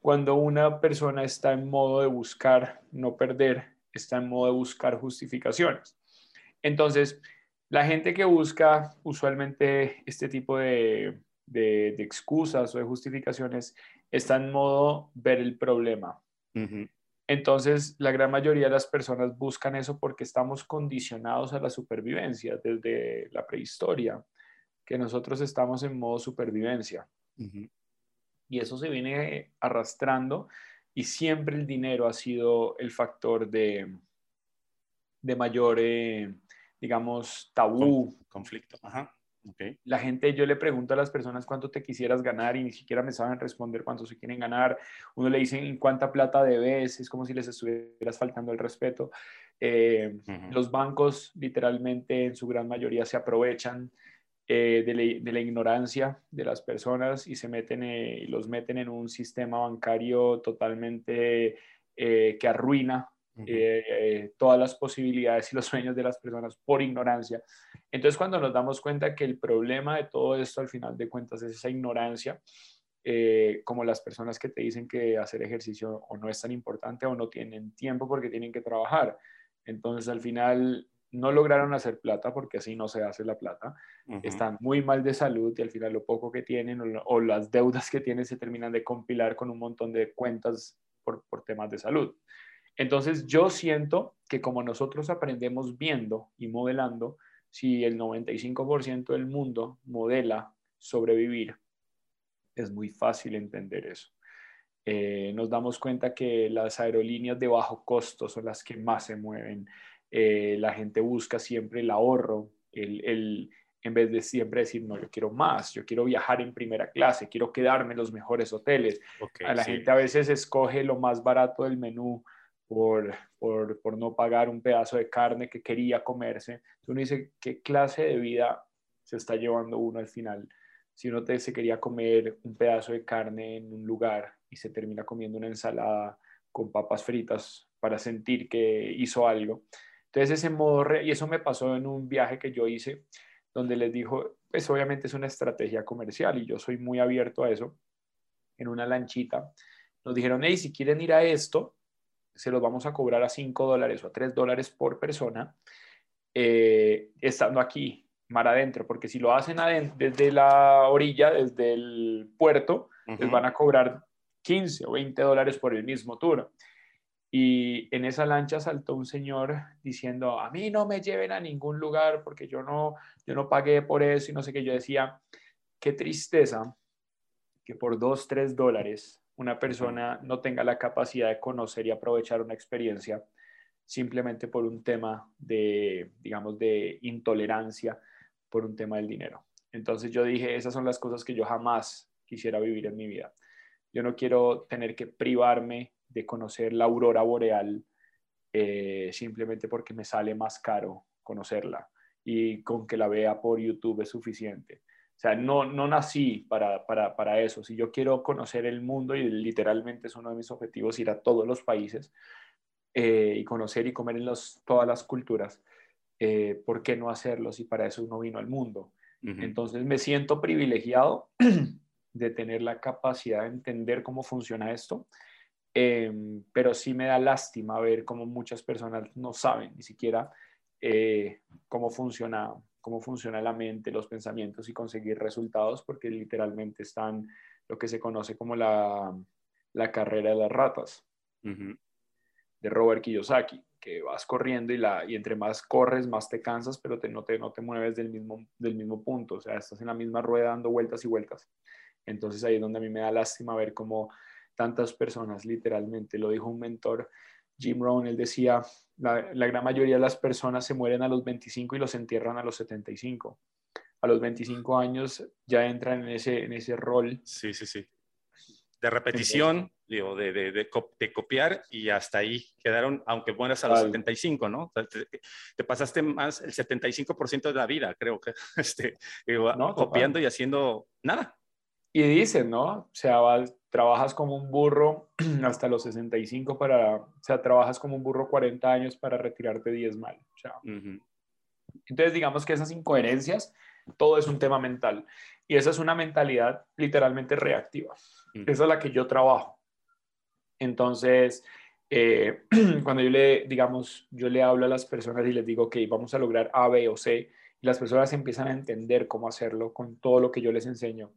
Cuando una persona está en modo de buscar no perder, está en modo de buscar justificaciones. Entonces, la gente que busca usualmente este tipo de, de, excusas o de justificaciones está en modo ver el problema. Entonces, la gran mayoría de las personas buscan eso porque estamos condicionados a la supervivencia desde la prehistoria, que nosotros estamos en modo supervivencia. Y eso se viene arrastrando y siempre el dinero ha sido el factor de, de mayor, eh, digamos, tabú. Conflicto. Ajá. La gente, yo le pregunto a las personas cuánto te quisieras ganar y ni siquiera me saben responder cuánto se quieren ganar. Uno le dice en cuánta plata debes, es como si les estuvieras faltando el respeto. Eh, los bancos literalmente en su gran mayoría se aprovechan eh, de, la, ignorancia de las personas y se meten eh, y los meten en un sistema bancario totalmente que arruina todas las posibilidades y los sueños de las personas por ignorancia. Entonces, cuando nos damos cuenta que el problema de todo esto, al final de cuentas, es esa ignorancia, eh, como las personas que te dicen que hacer ejercicio o no es tan importante o no tienen tiempo porque tienen que trabajar. Entonces, al final, no lograron hacer plata porque así no se hace la plata. Están muy mal de salud y al final lo poco que tienen o, las deudas que tienen se terminan de compilar con un montón de cuentas por, por temas de salud. Entonces yo siento que como nosotros aprendemos viendo y modelando, si el 95% del mundo modela sobrevivir, es muy fácil entender eso. Eh, nos damos cuenta que las aerolíneas de bajo costo son las que más se mueven. Eh, la gente busca siempre el ahorro, el, en vez de siempre decir, no, yo quiero más, yo quiero viajar en primera clase, quiero quedarme en los mejores hoteles. a la gente a veces escoge lo más barato del menú por, por, por, no pagar un pedazo de carne que quería comerse. Entonces uno dice, ¿qué clase de vida se está llevando uno al final. Si uno te, se quería comer un pedazo de carne en un lugar y se termina comiendo una ensalada con papas fritas para sentir que hizo algo. Entonces ese modo, y eso me pasó en un viaje que yo hice, donde les dijo, pues obviamente es una estrategia comercial y yo soy muy abierto a eso, en una lanchita. Nos dijeron, hey, si quieren ir a esto, se los vamos a cobrar a 5 dólares o a 3 dólares por persona, eh, estando aquí, mar adentro, porque si lo hacen desde la orilla, desde el puerto, les van a cobrar 15 o 20 dólares por el mismo tour. Y en esa lancha saltó un señor diciendo, a mí no me lleven a ningún lugar porque yo no, yo no pagué por eso y no sé qué. Yo decía, qué tristeza que por 2, 3 dólares una persona no tenga la capacidad de conocer y aprovechar una experiencia simplemente por un tema de, digamos, de intolerancia, por un tema del dinero. Entonces yo dije, esas son las cosas que yo jamás quisiera vivir en mi vida. Yo no quiero tener que privarme de conocer la aurora boreal eh, simplemente porque me sale más caro conocerla y con que la vea por YouTube es suficiente. O sea, no, no nací para, para, para, eso. Si yo quiero conocer el mundo, y literalmente es uno de mis objetivos ir a todos los países eh, y conocer y comer en los, todas las culturas, eh, ¿por qué no hacerlo si para eso uno vino al mundo? Entonces me siento privilegiado de tener la capacidad de entender cómo funciona esto, em, pero sí me da lástima ver cómo muchas personas no saben ni siquiera eh, cómo funciona cómo funciona la mente, los pensamientos y conseguir resultados, porque literalmente están lo que se conoce como la, la carrera de las ratas. De Robert Kiyosaki, que vas corriendo y, la, y entre más corres, más te cansas, pero te, no, te, no te mueves del mismo, del mismo punto, o sea, estás en la misma rueda dando vueltas y vueltas. Entonces ahí es donde a mí me da lástima ver cómo tantas personas, literalmente, lo dijo un mentor, Jim Rohn, él decía, la, gran mayoría de las personas se mueren a los 25 y los entierran a los 75. A los 25 años ya entran en ese, en ese rol. Sí, sí, sí. De repetición, digo, de, de, de, copiar y hasta ahí quedaron, aunque mueras a los 75, ¿no? Te, pasaste más el 75% de la vida, creo que, este, copiando y haciendo nada. Y dicen, ¿no? O sea, trabajas como un burro hasta los 65 para, o sea, trabajas como un burro 40 años para retirarte 10 mal. O sea, Entonces, digamos que esas incoherencias, todo es un tema mental. Y esa es una mentalidad literalmente reactiva. Esa es la que yo trabajo. Entonces, eh, cuando yo le, digamos, yo le hablo a las personas y les digo, ok, vamos a lograr A, B o C, y las personas empiezan a entender cómo hacerlo con todo lo que yo les enseño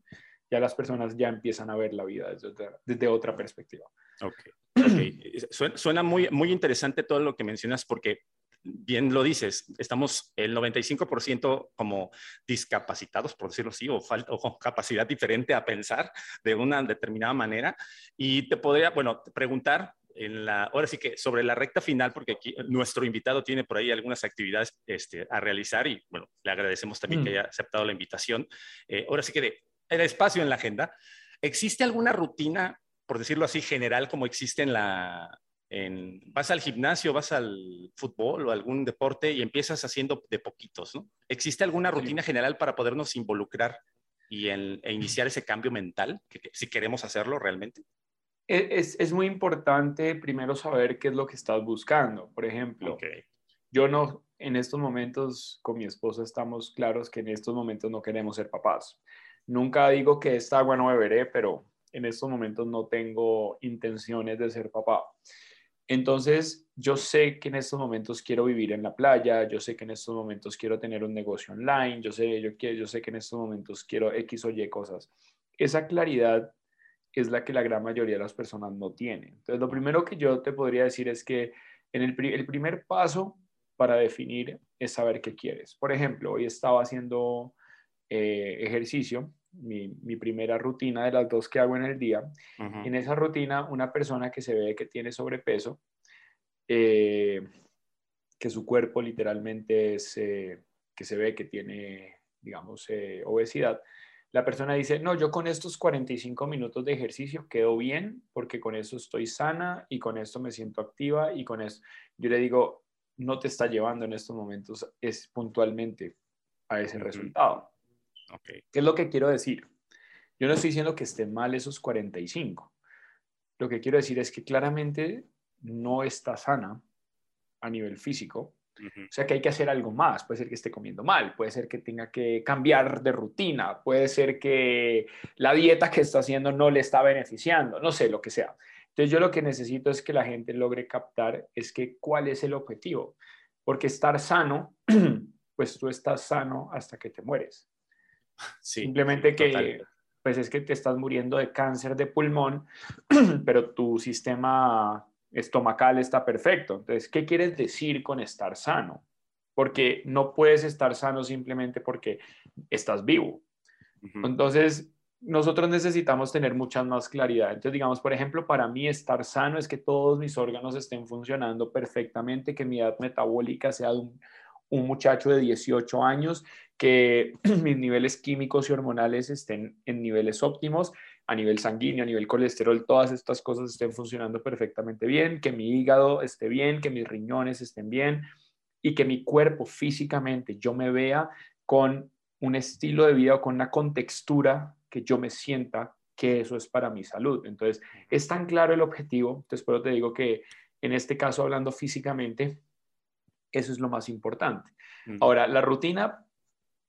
ya las personas ya empiezan a ver la vida desde otra, desde otra perspectiva. Ok. Suena, muy, muy interesante todo lo que mencionas porque bien lo dices, estamos el 95% como discapacitados, por decirlo así, o, o con capacidad diferente a pensar de una determinada manera. Y te podría, bueno, preguntar en la, ahora sí que sobre la recta final, porque aquí nuestro invitado tiene por ahí algunas actividades este, a realizar y bueno, le agradecemos también que mm. haya aceptado la invitación. Eh, ahora sí que de el espacio en la agenda. ¿Existe alguna rutina, por decirlo así, general como existe en la... En, vas al gimnasio, vas al fútbol o algún deporte y empiezas haciendo de poquitos, ¿no? ¿Existe alguna rutina general para podernos involucrar y e iniciar ese cambio mental, que, si queremos hacerlo realmente? E, es, es, muy importante primero saber qué es lo que estás buscando. Por ejemplo, yo no, en estos momentos con mi esposa estamos claros que en estos momentos no queremos ser papás. Nunca digo que esta agua no beberé, pero en estos momentos no tengo intenciones de ser papá. Entonces, yo sé que en estos momentos quiero vivir en la playa, yo sé que en estos momentos quiero tener un negocio online, yo sé, yo, yo sé que en estos momentos quiero X o Y cosas. Esa claridad es la que la gran mayoría de las personas no tienen. Entonces, lo primero que yo te podría decir es que en el, el primer paso para definir es saber qué quieres. Por ejemplo, hoy estaba haciendo eh, ejercicio, mi, primera rutina de las dos que hago en el día. En esa rutina, una persona que se ve que tiene sobrepeso, eh, que su cuerpo literalmente es, eh, que se ve que tiene, digamos, obesidad, la persona dice, no, yo con estos 45 minutos de ejercicio quedo bien porque con eso estoy sana y con esto me siento activa y con eso, yo le digo, no te está llevando en estos momentos es puntualmente a ese resultado. ¿Qué es lo que quiero decir? Yo no estoy diciendo que esté mal esos 45. Lo que quiero decir es que claramente no está sana a nivel físico. O sea que hay que hacer algo más. Puede ser que esté comiendo mal, puede ser que tenga que cambiar de rutina, puede ser que la dieta que está haciendo no le está beneficiando, no sé, lo que sea. Entonces yo lo que necesito es que la gente logre captar es que cuál es el objetivo. Porque estar sano, pues tú estás sano hasta que te mueres. Simplemente que pues es que te estás muriendo de cáncer de pulmón, pero tu sistema estomacal está perfecto. Entonces, ¿qué quieres decir con estar sano? Porque no puedes estar sano simplemente porque estás vivo. Entonces, nosotros necesitamos tener mucha más claridad. Entonces, digamos, por ejemplo, para mí estar sano es que todos mis órganos estén funcionando perfectamente, que mi edad metabólica sea de un, un muchacho de 18 años, que mis niveles químicos y hormonales estén en niveles óptimos, a nivel sanguíneo, a nivel colesterol, todas estas cosas estén funcionando perfectamente bien, que mi hígado esté bien, que mis riñones estén bien y que mi cuerpo físicamente yo me vea con un estilo de vida o con una contextura que yo me sienta que eso es para mi salud. Entonces, es tan claro el objetivo, entonces te digo que en este caso hablando físicamente, eso es lo más importante. Ahora, la rutina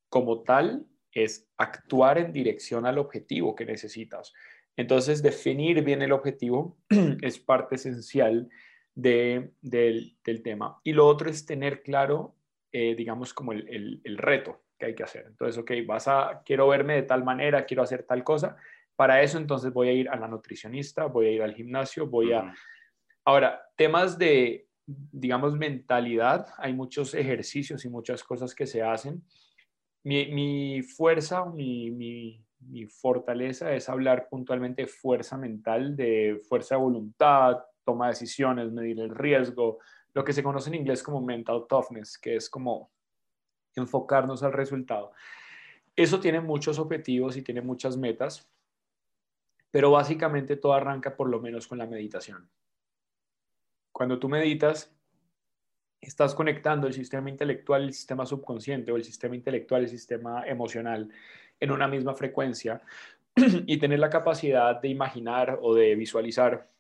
como tal es actuar en dirección al objetivo que necesitas. Entonces, definir bien el objetivo es parte esencial del, tema. Y lo otro es tener claro, eh, digamos, como el, reto que hay que hacer. Entonces, ok, vas a, quiero verme de tal manera, quiero hacer tal cosa. Para eso, entonces, voy a ir a la nutricionista, voy a ir al gimnasio, voy a... Ahora, temas de digamos, mentalidad, hay muchos ejercicios y muchas cosas que se hacen. Mi, fuerza, mi, fortaleza es hablar puntualmente de fuerza mental, de fuerza de voluntad, toma de decisiones, medir el riesgo, lo que se conoce en inglés como mental toughness, que es como enfocarnos al resultado. Eso tiene muchos objetivos y tiene muchas metas, pero básicamente todo arranca por lo menos con la meditación. Cuando tú meditas, estás conectando el sistema intelectual, el sistema subconsciente o el sistema intelectual, el sistema emocional en una misma frecuencia y tener la capacidad de imaginar o de visualizar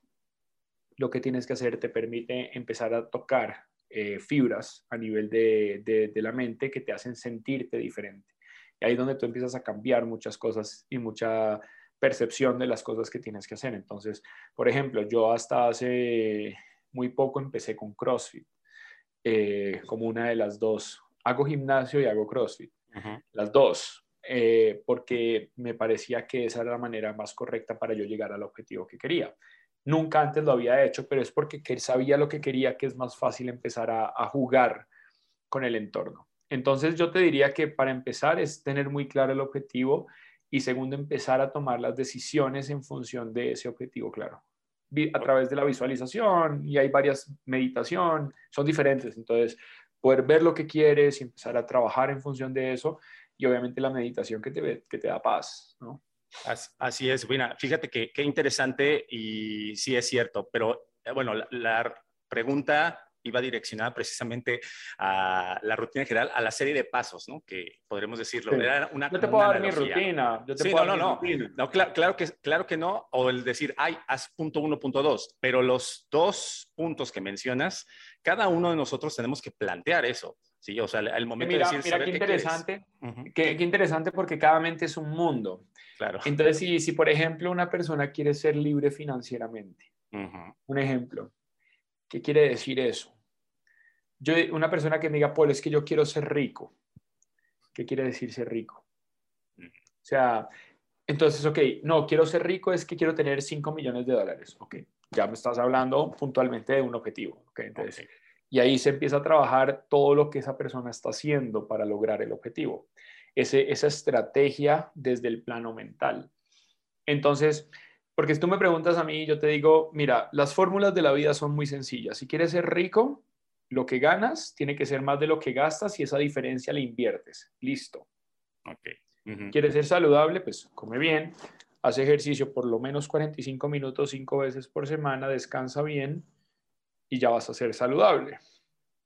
lo que tienes que hacer te permite empezar a tocar eh, fibras a nivel de, de, la mente que te hacen sentirte diferente. Y ahí es donde tú empiezas a cambiar muchas cosas y mucha percepción de las cosas que tienes que hacer. Entonces, por ejemplo, yo hasta hace muy poco empecé con CrossFit, eh, como una de las dos. Hago gimnasio y hago CrossFit, las dos, eh, porque me parecía que esa era la manera más correcta para yo llegar al objetivo que quería. Nunca antes lo había hecho, pero es porque sabía lo que quería, que es más fácil empezar a, a jugar con el entorno. Entonces yo te diría que para empezar es tener muy claro el objetivo y segundo empezar a tomar las decisiones en función de ese objetivo claro a través de la visualización y hay varias meditación, son diferentes. Entonces, poder ver lo que quieres y empezar a trabajar en función de eso y obviamente la meditación que te, que te da paz, ¿no? Así es, bueno, fíjate que qué interesante y sí es cierto, pero eh, bueno, la pregunta iba direccionada precisamente a la rutina general, a la serie de pasos, ¿no? Que podremos decirlo. Era una, yo te puedo dar mi rutina. Yo te sí, puedo no, no, no. claro, que, claro que no. O el decir, ay, haz punto uno, punto dos. Pero los dos puntos que mencionas, cada uno de nosotros tenemos que plantear eso. Sí, o sea, el momento de decir. Mira, qué, interesante. qué, qué, interesante porque cada mente es un mundo. Claro. Entonces, si, si por ejemplo una persona quiere ser libre financieramente, un ejemplo, ¿qué quiere decir eso? Yo, una persona que me diga, Paul, es que yo quiero ser rico. ¿Qué quiere decir ser rico? O sea, entonces, ok, no, quiero ser rico es que quiero tener 5 millones de dólares. Ok, ya me estás hablando puntualmente de un objetivo. Ok, entonces, y ahí se empieza a trabajar todo lo que esa persona está haciendo para lograr el objetivo. Ese, esa estrategia desde el plano mental. Entonces, porque si tú me preguntas a mí, yo te digo, mira, las fórmulas de la vida son muy sencillas. Si quieres ser rico, lo que ganas tiene que ser más de lo que gastas y esa diferencia la inviertes. Listo. Okay. ¿Quieres ser saludable? Pues come bien, haz ejercicio por lo menos 45 minutos, 5 veces por semana, descansa bien y ya vas a ser saludable.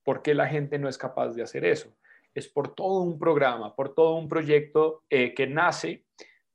¿Por qué la gente no es capaz de hacer eso? es por todo un programa, por todo un proyecto eh, que nace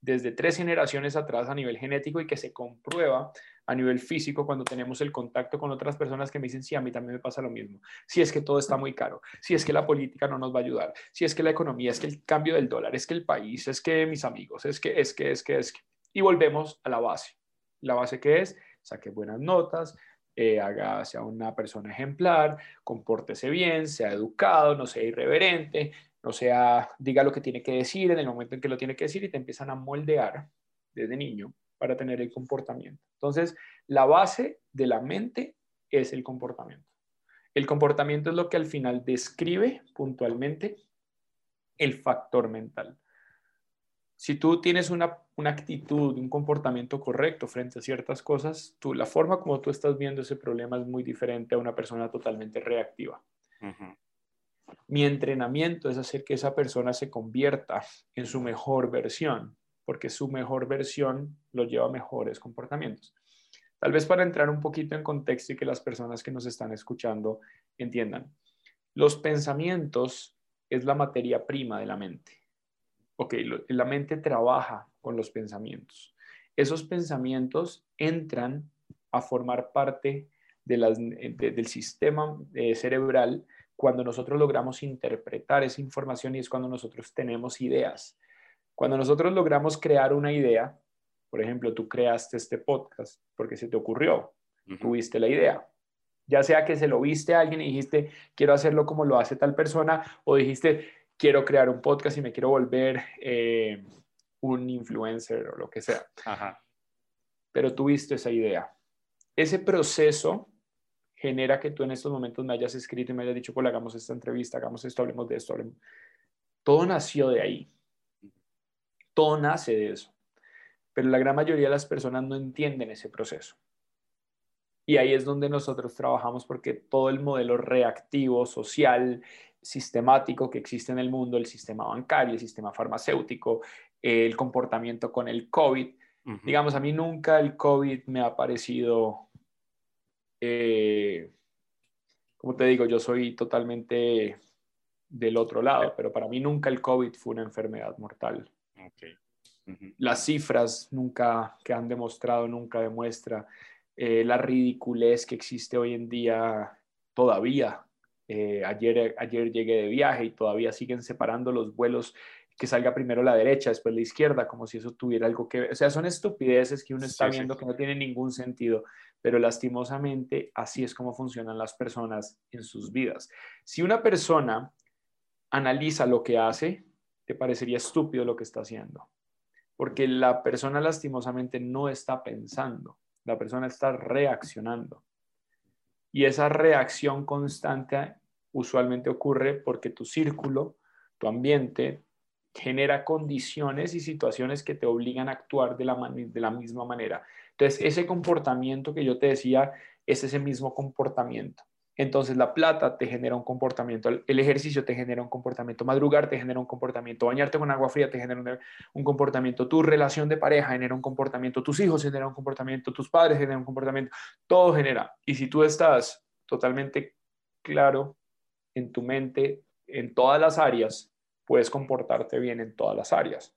desde tres generaciones atrás a nivel genético y que se comprueba a nivel físico cuando tenemos el contacto con otras personas que me dicen, sí, a mí también me pasa lo mismo. Si es que todo está muy caro, si es que la política no nos va a ayudar, si es que la economía, es que el cambio del dólar, es que el país, es que mis amigos, es que, es que, es que, es que. Y volvemos a la base. La base que es, saque buenas notas, eh, haga, sea una persona ejemplar, compórtese bien, sea educado, no sea irreverente, no sea, diga lo que tiene que decir en el momento en que lo tiene que decir y te empiezan a moldear desde niño para tener el comportamiento. Entonces, la base de la mente es el comportamiento. El comportamiento es lo que al final describe puntualmente el factor mental. Si tú tienes una, actitud, un comportamiento correcto frente a ciertas cosas, tú, la forma como tú estás viendo ese problema es muy diferente a una persona totalmente reactiva. Mi entrenamiento es hacer que esa persona se convierta en su mejor versión, porque su mejor versión lo lleva a mejores comportamientos. Tal vez para entrar un poquito en contexto y que las personas que nos están escuchando entiendan. Los pensamientos es la materia prima de la mente ok, la mente trabaja con los pensamientos. Esos pensamientos entran a formar parte del sistema eh, cerebral cuando nosotros logramos interpretar esa información y es cuando nosotros tenemos ideas. Cuando nosotros logramos crear una idea, por ejemplo, tú creaste este podcast porque se te ocurrió, tuviste la idea. Ya sea que se lo viste a alguien y dijiste, quiero hacerlo como lo hace tal persona, o dijiste, quiero crear un podcast y me quiero volver eh, un influencer o lo que sea. Pero tuviste esa idea. Ese proceso genera que tú en estos momentos me hayas escrito y me hayas dicho, pues hagamos esta entrevista, hagamos esto, hablemos de esto. Todo nació de ahí. Todo nace de eso. Pero la gran mayoría de las personas no entienden ese proceso. Y ahí es donde nosotros trabajamos porque todo el modelo reactivo, social, sistemático que existe en el mundo, el sistema bancario, el sistema farmacéutico, el comportamiento con el COVID. Digamos, a mí nunca el COVID me ha parecido, eh, como te digo, yo soy totalmente del otro lado, pero para mí nunca el COVID fue una enfermedad mortal. Las cifras nunca, que han demostrado, nunca demuestra eh, la ridiculez que existe hoy en día todavía eh, ayer, ayer llegué de viaje y todavía siguen separando los vuelos que salga primero la derecha, después la izquierda, como si eso tuviera algo que ver. O sea, son estupideces que uno está viendo que no tienen ningún sentido, pero lastimosamente así es como funcionan las personas en sus vidas. Si una persona analiza lo que hace, te parecería estúpido lo que está haciendo, porque la persona lastimosamente no está pensando, la persona está reaccionando. Y esa reacción constante usualmente ocurre porque tu círculo, tu ambiente, genera condiciones y situaciones que te obligan a actuar de la, de la misma manera. Entonces, ese comportamiento que yo te decía es ese mismo comportamiento. Entonces la plata te genera un comportamiento, el ejercicio te genera un comportamiento, madrugar te genera un comportamiento, bañarte con agua fría te genera un, comportamiento, tu relación de pareja genera un comportamiento, tus hijos generan un comportamiento, tus padres generan un comportamiento, todo genera. Y si tú estás totalmente claro en tu mente, en todas las áreas, puedes comportarte bien en todas las áreas.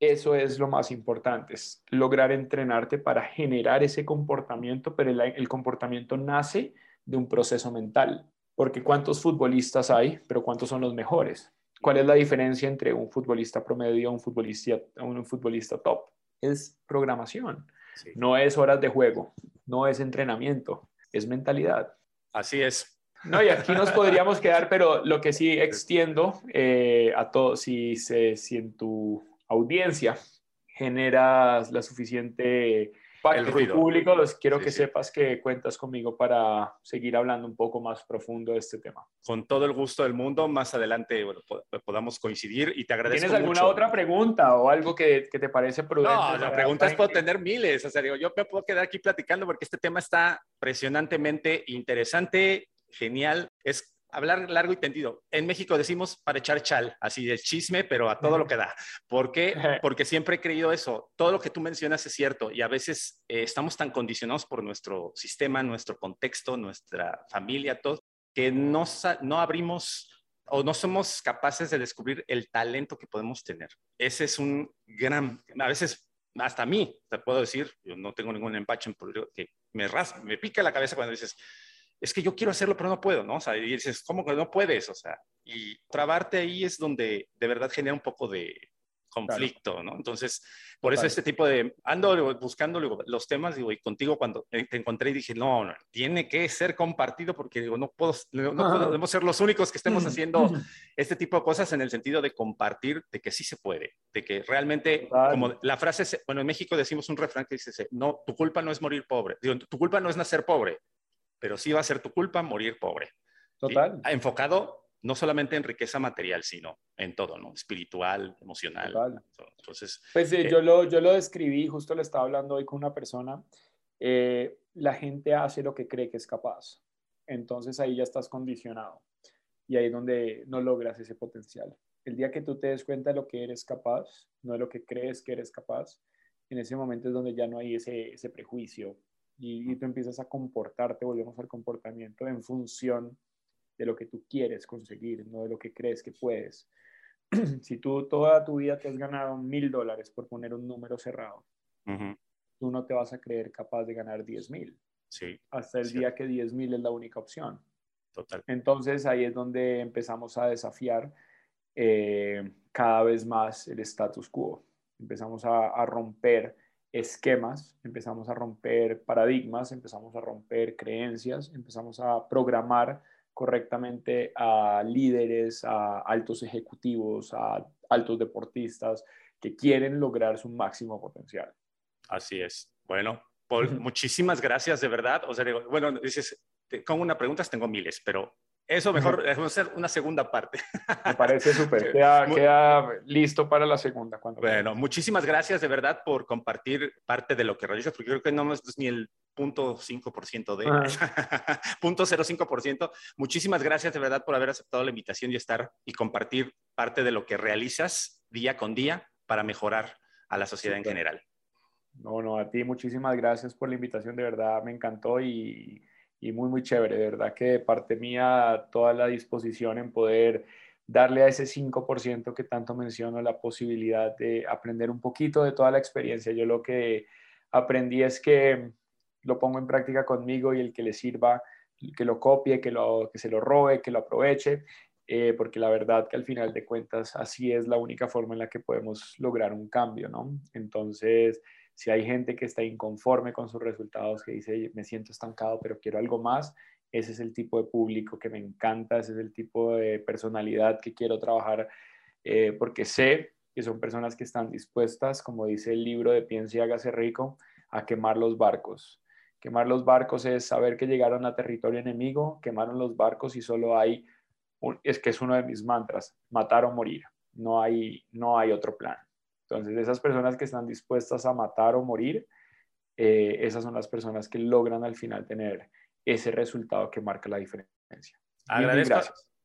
Eso es lo más importante, es lograr entrenarte para generar ese comportamiento, pero el comportamiento nace de un proceso mental. Porque ¿cuántos futbolistas hay? Pero ¿cuántos son los mejores? ¿Cuál es la diferencia entre un futbolista promedio y un futbolista, un futbolista top? Es programación. No es horas de juego, no es entrenamiento, es mentalidad. Así es. No, y aquí nos podríamos quedar, pero lo que sí extiendo eh, a todos, si, si en tu audiencia generas la suficiente el ruido. público, quiero que sepas que cuentas conmigo para seguir hablando un poco más profundo de este tema. Con todo el gusto del mundo, más adelante podamos coincidir y te agradezco ¿Tienes alguna otra pregunta o algo que, que te parece prudente? No, la pregunta es puedo tener miles, o sea, digo, yo me puedo quedar aquí platicando porque este tema está presionantemente interesante, genial, es hablar largo y tendido. En México decimos para echar chal, así de chisme, pero a todo lo que da. ¿Por qué? Porque siempre he creído eso. Todo lo que tú mencionas es cierto y a veces eh, estamos tan condicionados por nuestro sistema, nuestro contexto, nuestra familia, todo, que no, no abrimos o no somos capaces de descubrir el talento que podemos tener. Ese es un gran, a veces hasta a mí, te puedo decir, yo no tengo ningún empacho en que me, me pica la cabeza cuando dices, es que yo quiero hacerlo, pero no puedo, ¿no? O sea, y dices, ¿cómo que no puedes? O sea, y trabarte ahí es donde de verdad genera un poco de, conflicto, ¿no? Entonces, por eso este tipo de, ando buscando los temas, digo, y contigo cuando te encontré y dije, no, no tiene que ser compartido porque digo, no, puedo, no, podemos ser los únicos que estemos haciendo este tipo de cosas en el sentido de compartir, de que sí se puede, de que realmente, como la frase, bueno, en México decimos un refrán que dice, no, tu culpa no es morir pobre, digo, tu culpa no es nacer pobre, pero sí va a ser tu culpa morir pobre. Total. enfocado no solamente en riqueza material, sino en todo, ¿no? Espiritual, emocional. Entonces, pues eh, yo, lo, yo lo describí, justo le estaba hablando hoy con una persona, eh, la gente hace lo que cree que es capaz. Entonces ahí ya estás condicionado y ahí es donde no logras ese potencial. El día que tú te des cuenta de lo que eres capaz, no de lo que crees que eres capaz, en ese momento es donde ya no hay ese, ese prejuicio y, y tú empiezas a comportarte, volvemos al comportamiento en función de lo que tú quieres conseguir, no de lo que crees que puedes. si tú toda tu vida te has ganado mil dólares por poner un número cerrado, tú no te vas a creer capaz de ganar diez mil. Sí, hasta el día que diez mil es la única opción. Total. Entonces ahí es donde empezamos a desafiar eh, cada vez más el status quo. Empezamos a, a romper esquemas, empezamos a romper paradigmas, empezamos a romper creencias, empezamos a programar correctamente a líderes, a altos ejecutivos, a altos deportistas que quieren lograr su máximo potencial. Así es. Bueno, Paul, muchísimas gracias de verdad. O sea, bueno, dices, con una pregunta tengo miles, pero eso mejor es hacer una segunda parte. Me parece súper. Queda, listo para la segunda. Cuando bueno, muchísimas gracias de verdad por compartir parte de lo que realizas, porque creo que no es ni el punto 5% de, punto 0.5%. Muchísimas gracias de verdad por haber aceptado la invitación y estar y compartir parte de lo que realizas día con día para mejorar a la sociedad en general. No, no, a ti muchísimas gracias por la invitación, de verdad me encantó y y muy, muy chévere. De verdad que de parte mía, toda la disposición en poder darle a ese 5% que tanto menciono la posibilidad de aprender un poquito de toda la experiencia. Yo lo que aprendí es que lo pongo en práctica conmigo y el que le sirva, que lo copie, que, lo, que se lo robe, que lo aproveche, eh, porque la verdad que al final de cuentas así es la única forma en la que podemos lograr un cambio, ¿no? Entonces, si hay gente que está inconforme con sus resultados, que dice, me siento estancado, pero quiero algo más, ese es el tipo de público que me encanta, ese es el tipo de personalidad que quiero trabajar, eh, porque sé que son personas que están dispuestas, como dice el libro de Piense y hágase rico, a quemar los barcos. Quemar los barcos es saber que llegaron a territorio enemigo, quemaron los barcos y solo hay, es que es uno de mis mantras, matar o morir. No hay, no hay otro plan. Entonces, esas personas que están dispuestas a matar o morir, eh, esas son las personas que logran al final tener ese resultado que marca la diferencia. Agradezco,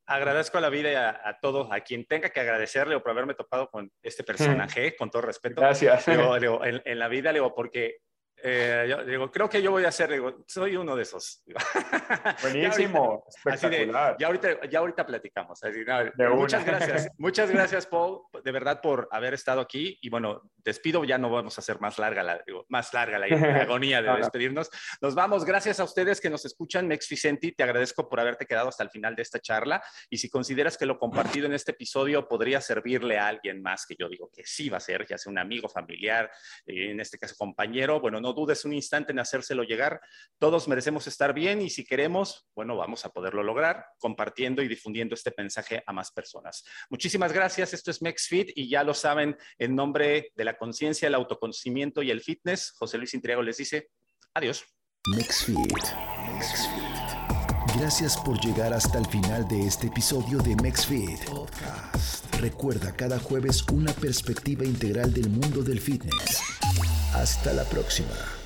agradezco a la vida y a, todos, a quien tenga que agradecerle o por haberme topado con este personaje, con todo respeto. Gracias. en, en, la vida, le digo, porque eh, yo digo, creo que yo voy a ser, digo, soy uno de esos. Buenísimo, ya espectacular. ya, ahorita, ya ahorita platicamos. muchas gracias, muchas gracias, Paul, de verdad por haber estado aquí. Y bueno, despido, ya no vamos a hacer más larga la, más larga la, agonía de despedirnos. Nos vamos, gracias a ustedes que nos escuchan. Mex Vicenti, te agradezco por haberte quedado hasta el final de esta charla. Y si consideras que lo compartido en este episodio podría servirle a alguien más, que yo digo que sí va a ser, ya sea un amigo, familiar, eh, en este caso compañero, bueno, no no dudes un instante en hacérselo llegar. Todos merecemos estar bien y si queremos, bueno, vamos a poderlo lograr compartiendo y difundiendo este mensaje a más personas. Muchísimas gracias. Esto es MexFit y ya lo saben, en nombre de la conciencia, el autoconocimiento y el fitness, José Luis Intriago les dice adiós. MexFit. Gracias por llegar hasta el final de este episodio de MexFit Recuerda cada jueves una perspectiva integral del mundo del fitness. Hasta la próxima.